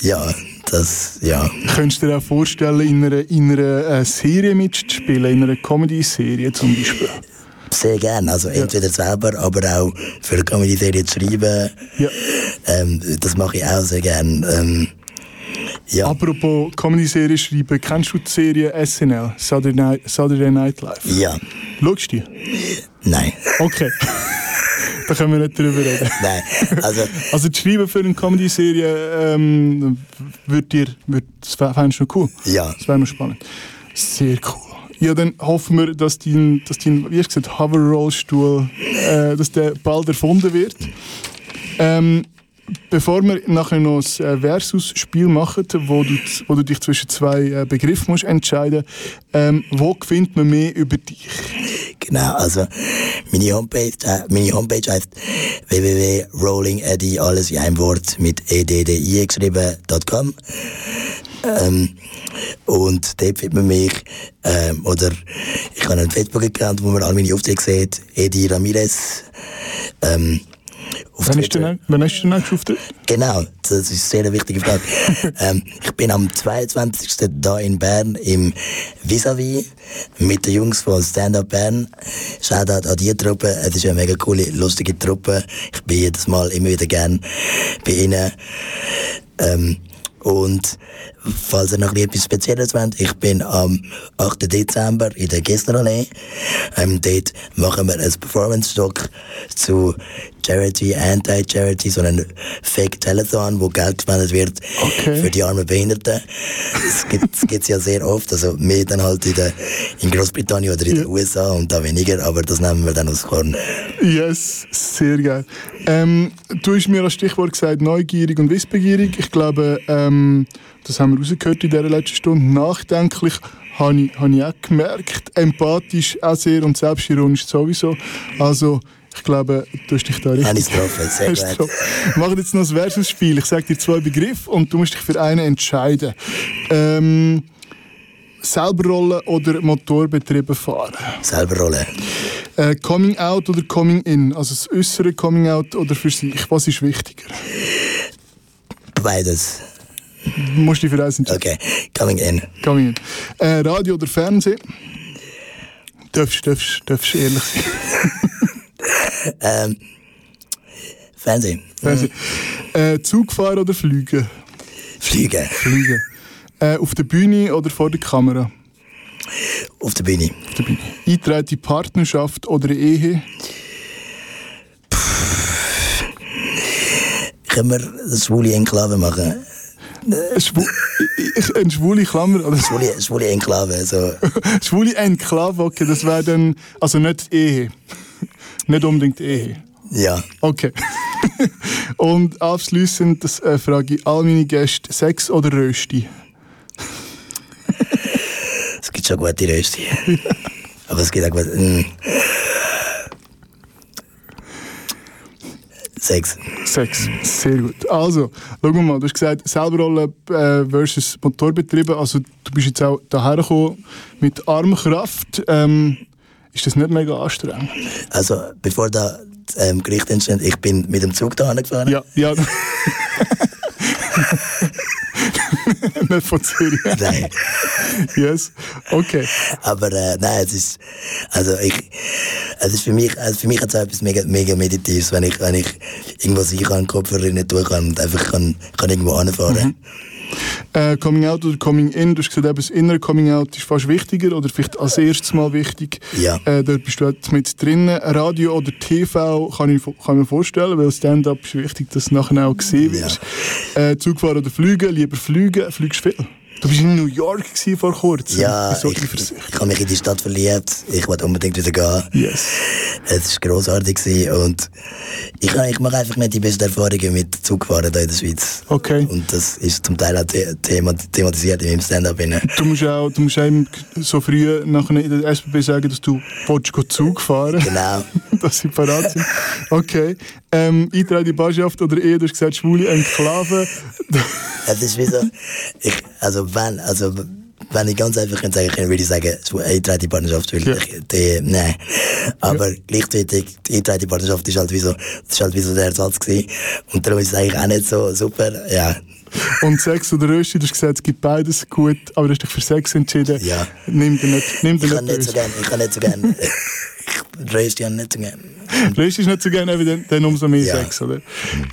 Speaker 2: ja, das, ja.
Speaker 1: Könntest du dir auch vorstellen, in einer, in einer äh, Serie mitzuspielen, in einer Comedy-Serie zum Beispiel?
Speaker 2: sehr gerne. Also entweder ja. selber, aber auch für eine Comedy-Serie zu schreiben. Ja. Ähm, das mache ich auch sehr gerne. Ähm,
Speaker 1: ja. Apropos Comedy-Serie schreiben, kennst du die Serie SNL, Saturday Night, Saturday Night Live?
Speaker 2: Ja.
Speaker 1: Schaust du die?
Speaker 2: Nein.
Speaker 1: Okay. (laughs) da können wir nicht drüber reden. (laughs)
Speaker 2: Nein. Also, (laughs)
Speaker 1: also das Schreiben für eine Comedy-Serie ähm, wird dir, wird, das fändest du cool?
Speaker 2: Ja.
Speaker 1: Das wäre noch spannend. Sehr cool. Ja, dann hoffen wir, dass dein, dass dein wie hast gesagt, Hover-Rollstuhl, äh, dass der bald erfunden wird. Ähm, bevor wir nachher noch ein äh, Versus-Spiel machen, wo du, wo du dich zwischen zwei äh, Begriffen musst entscheiden ähm, wo findet man mehr über dich?
Speaker 2: Genau, also meine Homepage, äh, meine Homepage heißt www.rollingeddy, alles in einem Wort mit eddi geschrieben.com. Ähm, und dort findet man mich, ähm, oder ich habe einen Facebook-Account, wo man all meine Aufträge sieht, Edi Ramirez. Ähm, Auf
Speaker 1: ist
Speaker 2: Twitter.
Speaker 1: der, wann hast du den nächsten Auftritt?
Speaker 2: Genau, das ist eine sehr wichtige Frage. (laughs) ähm, ich bin am 22. da in Bern im Vis-a-vis mit den Jungs von Stand Up Bern. Shoutout an die Truppe. Es ist eine mega coole, lustige Truppe. Ich bin jedes Mal immer wieder gern bei ihnen. Ähm, und falls ihr noch etwas Spezielles wollt, ich bin am 8. Dezember in der Gessnerallee. Ähm, dort machen wir ein Performance-Stock zu Charity, Anti-Charity, so einen Fake-Telethon, wo Geld gespendet wird
Speaker 1: Okay.
Speaker 2: für die armen Behinderten. Das gibt es ja sehr oft, also mehr dann halt in, der, in Großbritannien oder in den USA und da weniger, aber das nehmen wir dann aus Korn.
Speaker 1: Yes, sehr geil. Ähm, du hast mir als Stichwort gesagt, neugierig und wissbegierig. Ich glaube, ähm, das haben wir rausgehört in dieser letzten Stunde. Nachdenklich habe ich, habe ich auch gemerkt. Empathisch auch sehr und selbstironisch sowieso. Also, ich glaube, du hast dich da richtig...
Speaker 2: Getroffen, sehr (laughs) gut.
Speaker 1: Wir machen jetzt noch ein Versus-Spiel. Ich sage dir zwei Begriffe und du musst dich für einen entscheiden. Ähm, selber rollen oder Motorbetriebe fahren?
Speaker 2: Selber rollen.
Speaker 1: Äh, coming out oder coming in? Also das äußere Coming out oder für sich? Was ist wichtiger?
Speaker 2: Beides.
Speaker 1: Du musst dich für eins entscheiden.
Speaker 2: Okay, coming in.
Speaker 1: Coming in. Äh, Radio oder Fernsehen? Darfst, darfst, darfst ehrlich sein. (laughs)
Speaker 2: Ähm, Fernsehen.
Speaker 1: Fernsehen. Äh, Zug fahren oder fliegen?
Speaker 2: Fliegen.
Speaker 1: Fliegen. Äh, auf der Bühne oder vor der Kamera?
Speaker 2: Auf der Bühne.
Speaker 1: Auf der Bühne. Eintreten in Partnerschaft oder Ehe?
Speaker 2: Können wir das schwule Enklave machen?
Speaker 1: Eine, Schwu eine schwule Klammer oder
Speaker 2: Schwule, schwule Enklave, also (laughs)
Speaker 1: schwule Enklave, okay, das wäre dann, also nicht Ehe. nicht unbedingt Ehe.
Speaker 2: ja.
Speaker 1: Okay. (laughs) Und abschließend das, äh, frage ich all meine Gäste, Sex oder Rösti? (laughs)
Speaker 2: Es gibt schon gute Rösti. Aber es gibt auch gute... Sex.
Speaker 1: Sex, sehr gut. Also, schau mal, du hast gesagt, Selberrollen äh, versus Motorbetriebe. Also, du bist jetzt auch daher gekommen mit Armkraft. Ähm, ist das nicht mega anstrengend?
Speaker 2: Also, bevor da das ähm, Gericht entsteht, ich bin mit dem Zug da gefahren.
Speaker 1: Ja, ja. (laughs) (laughs) nicht von Zürich. (laughs)
Speaker 2: Nein.
Speaker 1: Yes. Okay.
Speaker 2: Aber äh, nein, es ist, also ich, es ist für mich, also für mich hat es etwas mega, mega Meditives, wenn ich, wenn ich irgendwo sein kann, Kopfhörer nicht tun kann und einfach kann, kann irgendwo anfahren.
Speaker 1: Äh, Coming Out oder Coming In, du hast gesagt, eben, das innere Coming Out ist fast wichtiger oder vielleicht als erstes Mal wichtig.
Speaker 2: Ja.
Speaker 1: Äh, da bist du jetzt mit drin. Radio oder TV kann ich, kann ich mir vorstellen, weil Stand-Up ist wichtig, dass du nachher auch gesehen
Speaker 2: Ja.
Speaker 1: wirst. Äh, Zugfahren oder Fliegen, lieber fliegen, fliegst viel. Du bist in New York vor kurzem.
Speaker 2: Ja,
Speaker 1: so
Speaker 2: ich, ich habe mich in die Stadt verliebt. Ich wollte unbedingt wieder gehen.
Speaker 1: Yes.
Speaker 2: Es war grossartig und ich, ich mache einfach nicht die besten Erfahrungen mit Zugfahren hier in der Schweiz.
Speaker 1: Okay.
Speaker 2: Und das ist zum Teil auch the thema thematisiert in meinem Stand-up.
Speaker 1: Du musst auch, du musst auch so früh nachher in der SBB sagen, dass du willst, go Zug fahren
Speaker 2: Genau. (laughs)
Speaker 1: dass sie parat sind. Okay. Ähm, Eintreten in die Barschaft oder eher, du hast gesagt, schwule Enklave.
Speaker 2: Es ist wie so, ich, also wenn, also wenn ich ganz einfach könnte sagen, würde ich sagen, eingetragene Partnerschaft, weil
Speaker 1: Ja.
Speaker 2: ich, die, nein. Aber gleichzeitig, die eingetragene Partnerschaft ist halt wie so, das ist halt wie so der Ersatz gewesen. Und darum ist es eigentlich auch nicht so super, ja.
Speaker 1: Und Sex oder Rösti, du hast gesagt, es gibt beides gut, aber du hast dich für Sex entschieden.
Speaker 2: Ja.
Speaker 1: Nimm dir nicht, nimm dir
Speaker 2: Ich kann
Speaker 1: nicht
Speaker 2: nicht so gern, ich kann nicht so gern, ich röste ja nicht so gern.
Speaker 1: Rösti ist nicht so gerne, dann, dann umso mehr
Speaker 2: Ja.
Speaker 1: Sex, oder?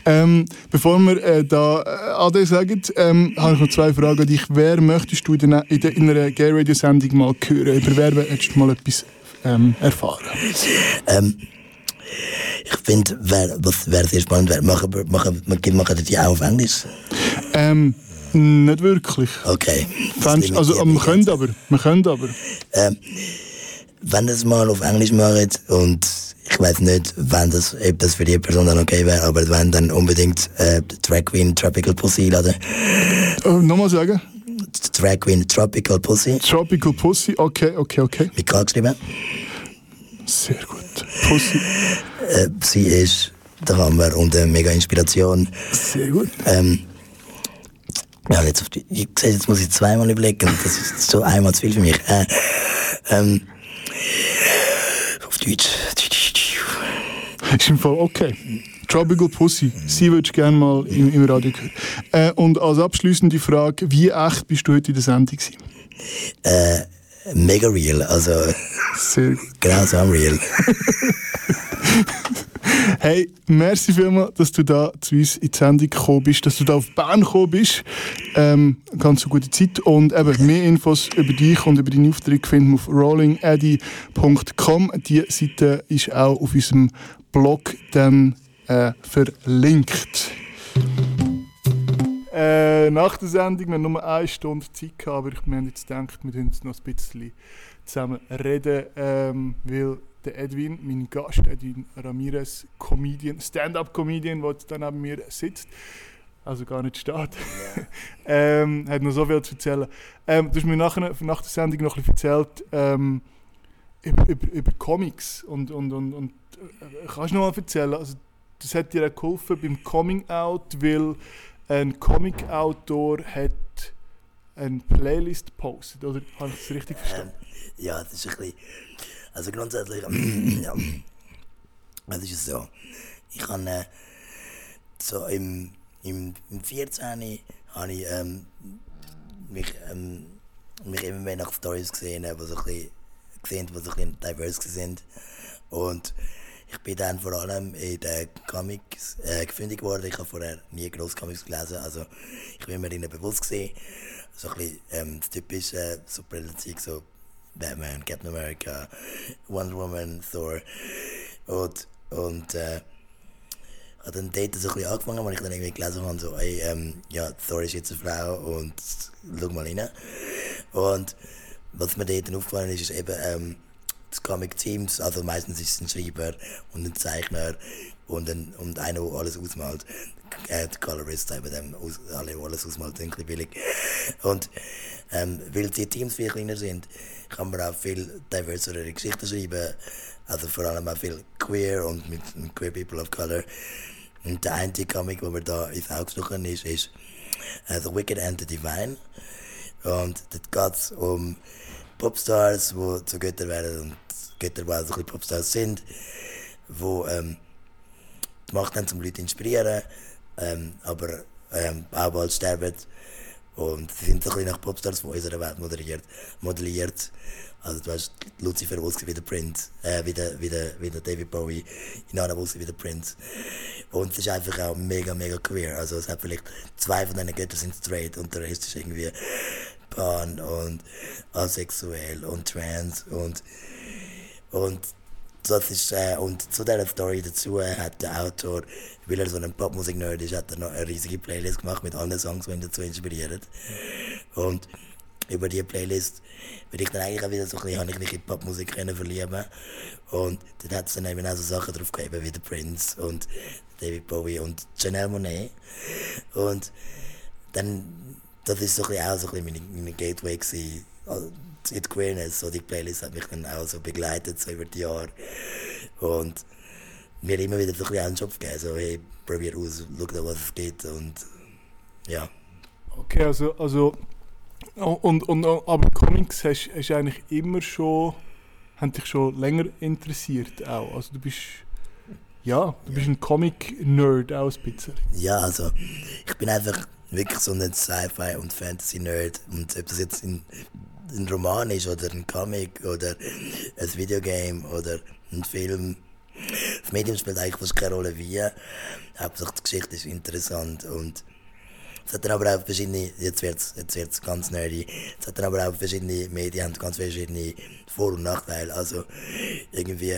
Speaker 1: Ähm, bevor wir äh, da äh, Ade sagen, ähm, habe ich noch zwei Fragen an dich. Wer möchtest du in, der, in, der, in einer Gay Radio Sendung mal hören? Über wer hättest du mal etwas ähm, erfahren?
Speaker 2: Ähm, ich finde, wär, was wäre sehr spannend machen, machen, machen, machen die auch auf Englisch?
Speaker 1: Ähm, nicht wirklich.
Speaker 2: Okay. Limitiert
Speaker 1: Also, aber wir können aber. Wir können aber.
Speaker 2: Ähm, wenn das mal auf Englisch macht und ich weiß nicht, wann das, ob das für die Person dann okay wäre, aber wenn dann unbedingt äh, Drag Queen Tropical Pussy laden.
Speaker 1: Äh, Nochmal sagen.
Speaker 2: Drag Queen Tropical Pussy
Speaker 1: Tropical Pussy. Okay, okay, okay.
Speaker 2: mit K geschrieben.
Speaker 1: Sehr gut. Pussy.
Speaker 2: Äh, sie ist der Hammer und eine mega Inspiration.
Speaker 1: Sehr gut.
Speaker 2: Ähm, ja, jetzt, auf die, ich sehe, jetzt muss ich zweimal überlegen, das ist so einmal zu viel für mich. Äh, ähm, auf Deutsch.
Speaker 1: Ist im Fall okay. Tropical Pussy, sie würdest du gerne mal im, im Radio hören. Äh, und als abschließende Frage, wie echt bist du heute in der Sendung gewesen?
Speaker 2: Äh, mega real, also
Speaker 1: Sehr gut.
Speaker 2: genau so am real. (laughs)
Speaker 1: Hey, merci vielmals, dass du da zu uns in die Sendung gekommen bist, dass du da auf Bern gekommen bist. Ähm, ganz eine gute Zeit. Und eben mehr Infos über dich und über deine Aufträge finden wir auf rollingaddy.com. Die Seite ist auch auf unserem Blog dann äh, verlinkt. Äh, nach der Sendung, wir haben nur eine Stunde Zeit gehabt, aber ich, wir haben jetzt gedacht, wir können jetzt noch ein bisschen zusammen reden, ähm, weil der Edwin, mein Gast, Edwin Ramirez, Comedian, Stand-up-Comedian, der jetzt da neben mir sitzt, also gar nicht steht, (laughs) ähm, hat noch so viel zu erzählen. Ähm, du hast mir nachher, nach der Sendung noch ein bisschen erzählt ähm, über, über, über Comics und, und, und, und äh, kannst du noch mal erzählen, also das hat dir auch geholfen beim Coming Out, weil ein Comic-Autor hat eine Playlist gepostet, oder habe ich das richtig verstanden?
Speaker 2: Ähm, ja, das ist ein bisschen. Also grundsätzlich. (clears throat) ja. Es ist so. Ich habe äh, so im, im, im 14. habe ich ähm, mich, ähm, mich immer mehr nach Stories gesehen, die so ein bisschen, gesehen, die so ein bisschen diverse sind. Und ich bin dann vor allem in den Comics äh, gefunden worden. Ich habe vorher nie groß Comics gelesen, also ich bin mir ihnen bewusst gesehen. So ein bisschen ähm, das typische Superhelden-Zeug, so Batman, Captain America, Wonder Woman, Thor. Und, und äh, habe dann dort so ein bisschen angefangen, als ich dann irgendwie gelesen habe, so, ey, ähm, ja, Thor ist jetzt eine Frau und schau mal rein. Und was mir dort aufgefallen ist, ist eben ähm, das Comic Teams, also meistens ist es ein Schreiber und ein Zeichner und, ein, und einer, der alles ausmalt. Äh, der Colorist, eben dem, aus, alle, alles ausmalt, sind ein billig. Und ähm, weil die Teams viel kleiner sind, kann man auch viel diversere Geschichten schreiben. Also vor allem auch viel queer und mit, queer people of color. Und der einzige Comic, der mir da ins Auge gestochen ist, ist äh, The Wicked and the Divine. Und dort geht um Popstars, die zu Göttern werden und Götter, die auch so ein bisschen Popstars sind, die ähm, die Macht haben, um Leute zu inspirieren, ähm, aber ähm, auch bald sterben. Und sie sind so ein bisschen nach Popstars von unserer Welt modelliert. modelliert. Also du hast Lucifer Wolski wie der Prince, äh, wie, der, wie, der, wie der David Bowie, Inanna Wolski wie der Prince. Und es ist einfach auch mega, mega queer. Also es hat vielleicht zwei von diesen Göttern sind straight und der Rest ist irgendwie pan und asexuell und trans und und das ist, äh, und zu dieser Story dazu hat der Autor, weil er so ein Popmusik-Nerd ist, hat er noch eine riesige Playlist gemacht mit allen Songs, die ihn dazu inspirieren. Und über diese Playlist bin ich dann eigentlich auch wieder so ein bisschen, habe ich mich in Popmusik verlieben. Und dann hat es dann eben auch so Sachen drauf gegeben wie The Prince und David Bowie und Janelle Monet. Und dann, das ist so ein bisschen auch so ein bisschen meine, meine Gateway gewesen, also, in die Queerness. So die Playlist hat mich dann auch so begleitet so über die Jahre. Und mir immer wieder so ein bisschen einen Job gegeben, so hey, probier aus, schau da, was es gibt und ja.
Speaker 1: Okay, also, also und, und, aber Comics hast, hast eigentlich immer schon, haben dich schon länger interessiert auch. Also du bist, ja, du bist ein Comic-Nerd auch ein bisschen.
Speaker 2: Ja, also ich bin einfach wirklich so ein Sci-Fi- und Fantasy-Nerd und ob das jetzt in ein Roman ist oder ein Comic oder ein Videogame oder ein Film. Das Medium spielt eigentlich fast keine Rolle wie. Hauptsache die Geschichte ist interessant und es hat dann aber auch verschiedene, jetzt wird es jetzt wird's ganz nerdy, es hat dann aber auch verschiedene Medien haben ganz verschiedene Vor- und Nachteile. Also irgendwie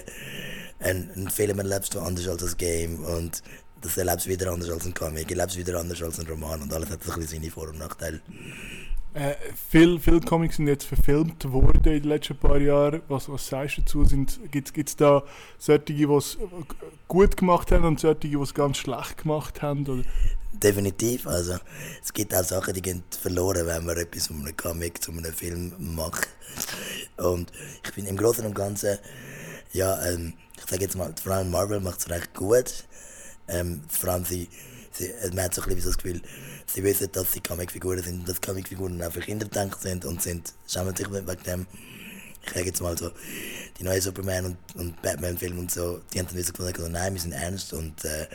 Speaker 2: ein, ein Film erlebst du anders als ein Game und das erlebst du wieder anders als ein Comic, erlebst du wieder anders als ein Roman und alles hat so ein bisschen seine Vor- und Nachteile.
Speaker 1: Äh, Viele viel Comics sind jetzt verfilmt worden in den letzten paar Jahren. Was, was sagst du dazu? Gibt es da solche, die es gut gemacht haben und solche, die es ganz schlecht gemacht haben? Oder?
Speaker 2: Definitiv. Also, es gibt auch Sachen, die gehen verloren, wenn man etwas von einem Comic zu einem Film macht. Und ich finde im Großen und Ganzen, ja, ähm, ich sage jetzt mal, vor allem Marvel macht es recht gut. Ähm, vor allem sie, sie, man hat so ein bisschen das Gefühl, sie wissen, dass sie Comicfiguren sind und dass Comicfiguren auch für Kinder gedacht sind und sind, schauen sich wegen dem. ich sage jetzt mal so, die neuen Superman- und, und Batman-Filme und so, die haben dann wieder gefunden, nein, wir sind ernst und äh,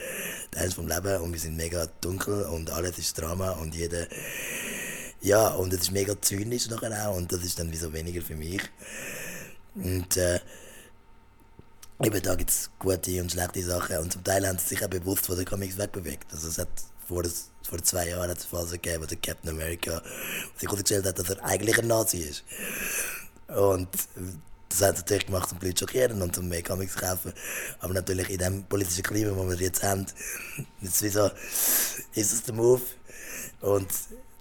Speaker 2: ernst vom Leben und wir sind mega dunkel und alles ist Drama und jeder, ja, und es ist mega zynisch nachher auch und das ist dann wie so weniger für mich. Und äh, eben da gibt es gute und schlechte Sachen und zum Teil haben sie sich auch bewusst von den Comics wegbewegt. Also es hat vor, vor zwei Jahren eine Phase gegeben, wo der Captain America sich herausgestellt hat, dass er eigentlich ein Nazi ist. Und das hat natürlich gemacht, um die Leute zu schockieren und um mehr Comics zu kaufen. Aber natürlich in dem politischen Klima, das wir jetzt haben, ist, wie so, ist es der Move. Und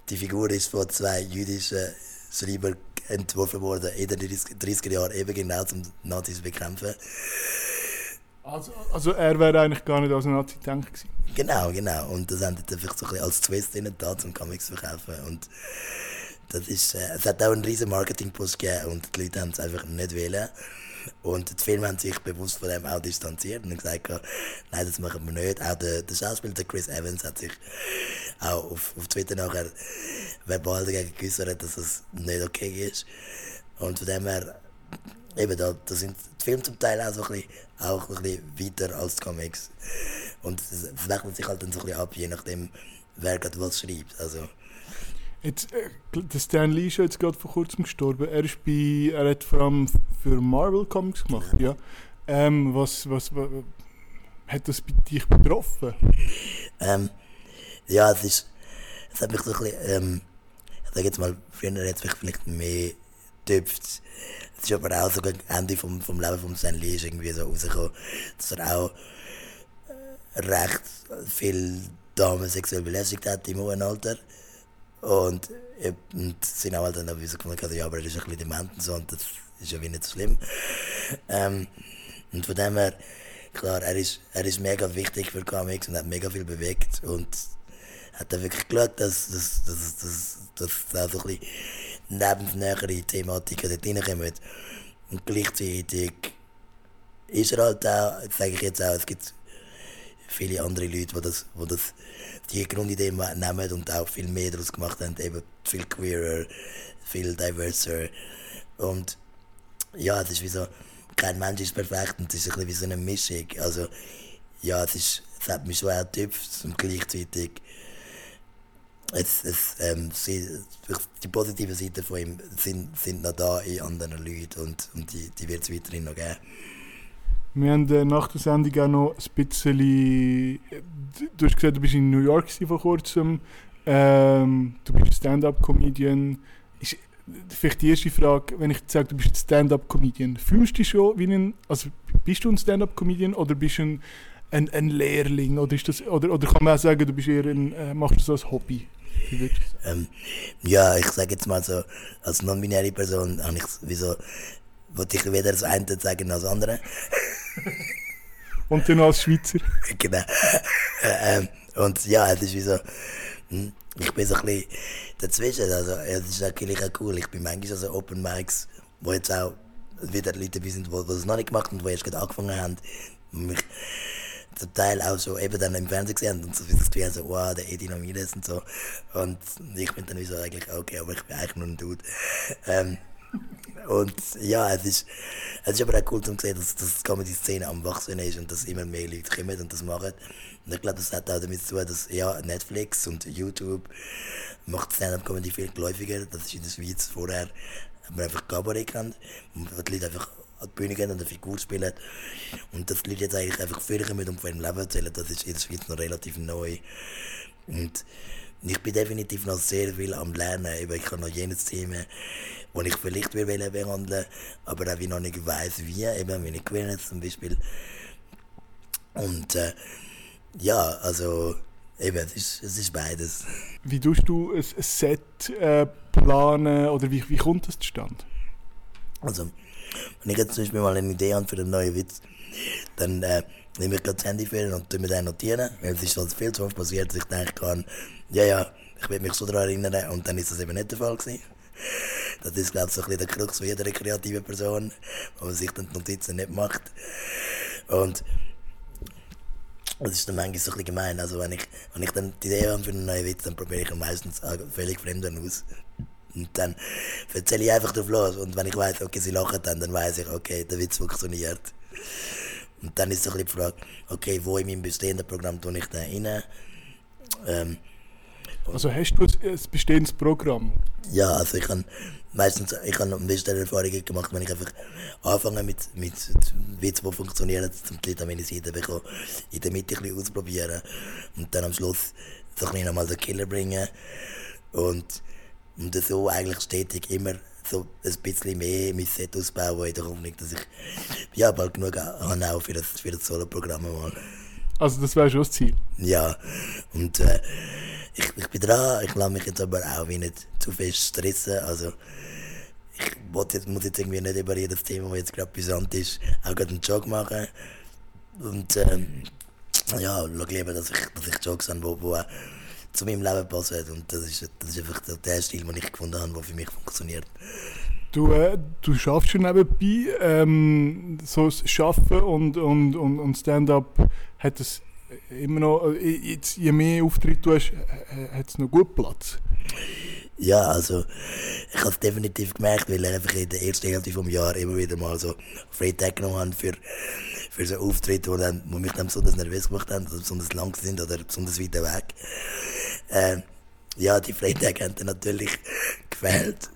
Speaker 2: die Figur ist von zwei jüdischen Schreibern entworfen worden in den 30er Jahren, eben genau zum Nazis bekämpfen.
Speaker 1: Also, also er wäre eigentlich gar nicht als Nazi gedacht gewesen?
Speaker 2: Genau, genau. Und das haben sie einfach so ein bisschen als Twist in da zum Comics zu verkaufen. Und das ist, äh, es hat auch einen riesen Marketing-Post gegeben und die Leute haben es einfach nicht wählen. Und die Filme haben sich bewusst von dem auch distanziert und gesagt, nein, das machen wir nicht. Auch der, der Schauspieler der Chris Evans hat sich (laughs) auch auf, auf Twitter nachher verbal dagegen geäußert, dass das nicht okay ist. Und von dem her, eben da, da sind die Filme zum Teil auch so ein bisschen, auch ein bisschen weiter als die Comics. Und es wechselt sich halt dann so ein bisschen ab, je nachdem, wer gerade was schreibt. Also,
Speaker 1: Jetzt, äh, der Stan Lee ist jetzt gerade vor kurzem gestorben. Er, ist bei, er hat vor allem für Marvel Comics gemacht. Ja. Ähm, was, was, was, hat das bei dich betroffen?
Speaker 2: Ähm, ja, es ist. Es hat mich so ein bisschen. Ähm, ich sage jetzt mal, früher hat es mich vielleicht mehr getüpft. Es ist aber auch so gegen Ende vom, vom Leben von Stan Lee ist irgendwie so rausgekommen, dass er auch äh, recht viel Damen sexuell belästigt hat im hohen Alter. Und, und sind auch halt dann so gefunden, ja, aber er ist ein bisschen dement und so, und das ist ja nicht so schlimm. Ähm, und von dem her, klar, er ist, er ist mega wichtig für Comics und hat mega viel bewegt und hat dann wirklich geschaut, dass, dass, dass, dass, dass da so ein bisschen nebennähere Thematiken dort reinkommen. Und gleichzeitig ist er halt auch, sage ich jetzt auch, es gibt viele andere Leute, die das, die das die Grundidee nehmen und auch viel mehr daraus gemacht haben, eben viel queerer, viel diverser. Und ja, es ist wie so, kein Mensch ist perfekt und es ist ein bisschen wie so eine Mischung. Also ja, es, ist, es hat mich schon auch getüpft und gleichzeitig es, es, ähm, sie, die positiven Seiten von ihm sind, sind noch da in anderen Leuten und, und die, die wird es weiterhin noch geben.
Speaker 1: Wir haben äh, nach der Sendung auch noch ein bisschen. Äh, du hast gesagt, du bist in New York vor kurzem. Ähm, du bist Stand-up-Comedian. vielleicht die erste Frage, wenn ich sage, du bist Stand-up-Comedian, fühlst du dich schon wie ein. Also bist du ein Stand-up-Comedian oder bist du ein, ein, ein, Lehrling? Oder, ist das, oder, oder kann man auch sagen, du bist eher ein, äh, machst das als Hobby?
Speaker 2: Ähm, ja, ich sage jetzt mal so, als non-binäre Person habe ich wieso wollte ich weder das eine sagen als das andere. (laughs)
Speaker 1: Und dann als Schweizer? (laughs)
Speaker 2: genau. (laughs) ähm, und ja, es ist wie so, hm, ich bin so ein bisschen dazwischen. Also, es ist natürlich auch cool. Ich bin manchmal so Open Mics, wo jetzt auch wieder Leute dabei sind, die das noch nicht gemacht haben und die erst gerade angefangen haben. Mich zum Teil auch so eben dann im Fernsehen gesehen und so das Gefühl so, wow, der Edi Ramirez und so. Und ich bin dann wie so eigentlich, okay, aber ich bin eigentlich nur ein Dude. Ähm, und ja, es ist, es ist aber auch cool zu sehen, dass, dass die Comedy-Szene am Wachsen ist und dass immer mehr Leute kommen und das machen. Und ich glaube, das hat auch damit zu tun, dass ja, Netflix und YouTube macht Stand-Up-Comedy viel geläufiger. Das ist in der Schweiz vorher, haben einfach Cabaret kennt, wo die Leute einfach an die Bühne gehen und eine Figur spielen. Und dass die Leute jetzt eigentlich einfach viel kommen und von ihrem Leben erzählen, das ist in der Schweiz noch relativ neu. Und ich bin definitiv noch sehr viel am Lernen. Ich habe noch jenes Thema, das ich vielleicht behandeln will, aber auch wie noch nicht weiss, wie. Eben, ich gewinne zum Beispiel. Und äh, ja, also eben, es ist, es ist beides.
Speaker 1: Wie tust du ein Set äh, planen oder wie, wie kommt das zustande?
Speaker 2: Also, wenn ich jetzt zum Beispiel mal eine Idee habe für einen neuen Witz, dann äh, nehme ich gerade das Handy für und mir den notieren, weil es ist sonst viel zu oft passiert, dass ich denke kann, ja, ja, ich will mich so daran erinnern und dann ist das eben nicht der Fall gewesen. Das ist, glaube ich, so ein der Krux von jeder kreativen Person, wo man sich dann die Notizen nicht macht. Und das ist dann manchmal so ein gemein. Also wenn ich, wenn ich dann die Idee habe für einen neuen Witz, dann probiere ich ihn meistens völlig Fremden aus. Und dann erzähle ich einfach drauf los. Und wenn ich weiß, okay, sie lachen dann, dann weiß ich, okay, der Witz funktioniert. Und dann ist so ein bisschen die Frage, okay, wo in meinem bestehenden Programm tue ich den rein? Ähm,
Speaker 1: also hast du ein bestehendes Programm?
Speaker 2: Ja, also ich habe meistens ich habe am besten Erfahrungen gemacht, wenn ich einfach anfange mit, mit Witz, die funktionieren, um die Leute an meine Seite bekommen, in der Mitte ein bisschen ausprobieren und dann am Schluss so ein bisschen nochmal den Killer bringen und, und so eigentlich stetig immer so ein bisschen mehr mein Set ausbauen in der Hoffnung, dass ich ja, bald genug habe auch für das, für das Solo-Programm mal.
Speaker 1: Also das wäre schon das Ziel?
Speaker 2: Ja, und äh, ich, ich bin dran, ich lasse mich jetzt aber auch wie nicht zu fest stressen. Also ich jetzt, muss jetzt irgendwie nicht über jedes Thema, das jetzt gerade brisant ist, auch gerade einen Jog machen. Und ähm, ja, schau lieber, dass ich, dass ich Jogs habe, wo, wo zu meinem Leben passen. Und das ist, das ist einfach der Stil, den ich gefunden habe, der für mich funktioniert.
Speaker 1: Du, äh, du schaffst schon nebenbei, ähm, so das Schaffen und, und, und, und Stand-up hat es immer noch, äh, jetzt, je mehr Auftritte du hast, hat es noch gut Platz?
Speaker 2: Ja, also ich habe es definitiv gemerkt, weil ich einfach in der ersten Hälfte des Jahres immer wieder mal so Freitag genommen habe für, für so Auftritte, die, dann, die mich dann besonders nervös gemacht haben, oder besonders lang sind oder besonders weit weg. Äh, ja, die Freitage haben dann natürlich (laughs) gefehlt.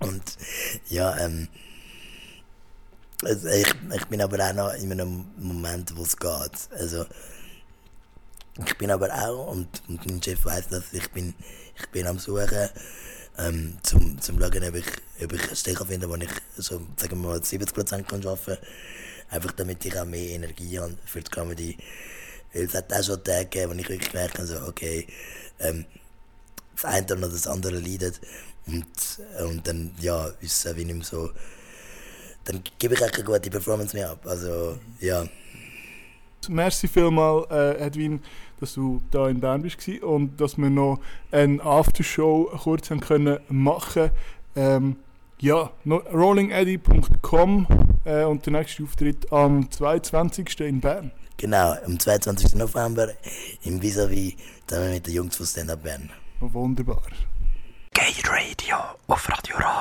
Speaker 2: Und ja, ähm, also ich, ich bin aber auch noch in einem Moment, wo es geht. Also, ich bin aber auch, und, und mein Chef weiß das, ich bin, ich bin am Suchen, ähm, zum, zum schauen, ob ich, ob ich eine Stelle finde, wo ich so, sagen wir mal, 70% kann arbeiten kann. Einfach damit ich auch mehr Energie habe für die Comedy. Weil es hat auch schon Tage gegeben, wo ich wirklich gemerkt habe, so, okay, ähm, das eine oder das andere leidet. Und, und dann, ja, ist es wie nicht mehr so, dann gebe ich auch eine gute Performance mehr ab. Also, ja.
Speaker 1: Merci vielmal, äh, Edwin, dass du da in Bern bist und dass wir noch eine Aftershow kurz haben können machen ähm, ja, rollingeddy.com äh, und der nächste Auftritt am 22. in Bern.
Speaker 2: Genau, am 22. November im Vis-a-vis, mit den Jungs von Stand Up Bern.
Speaker 1: Wunderbar.
Speaker 3: Gay Radio auf Radio Ra.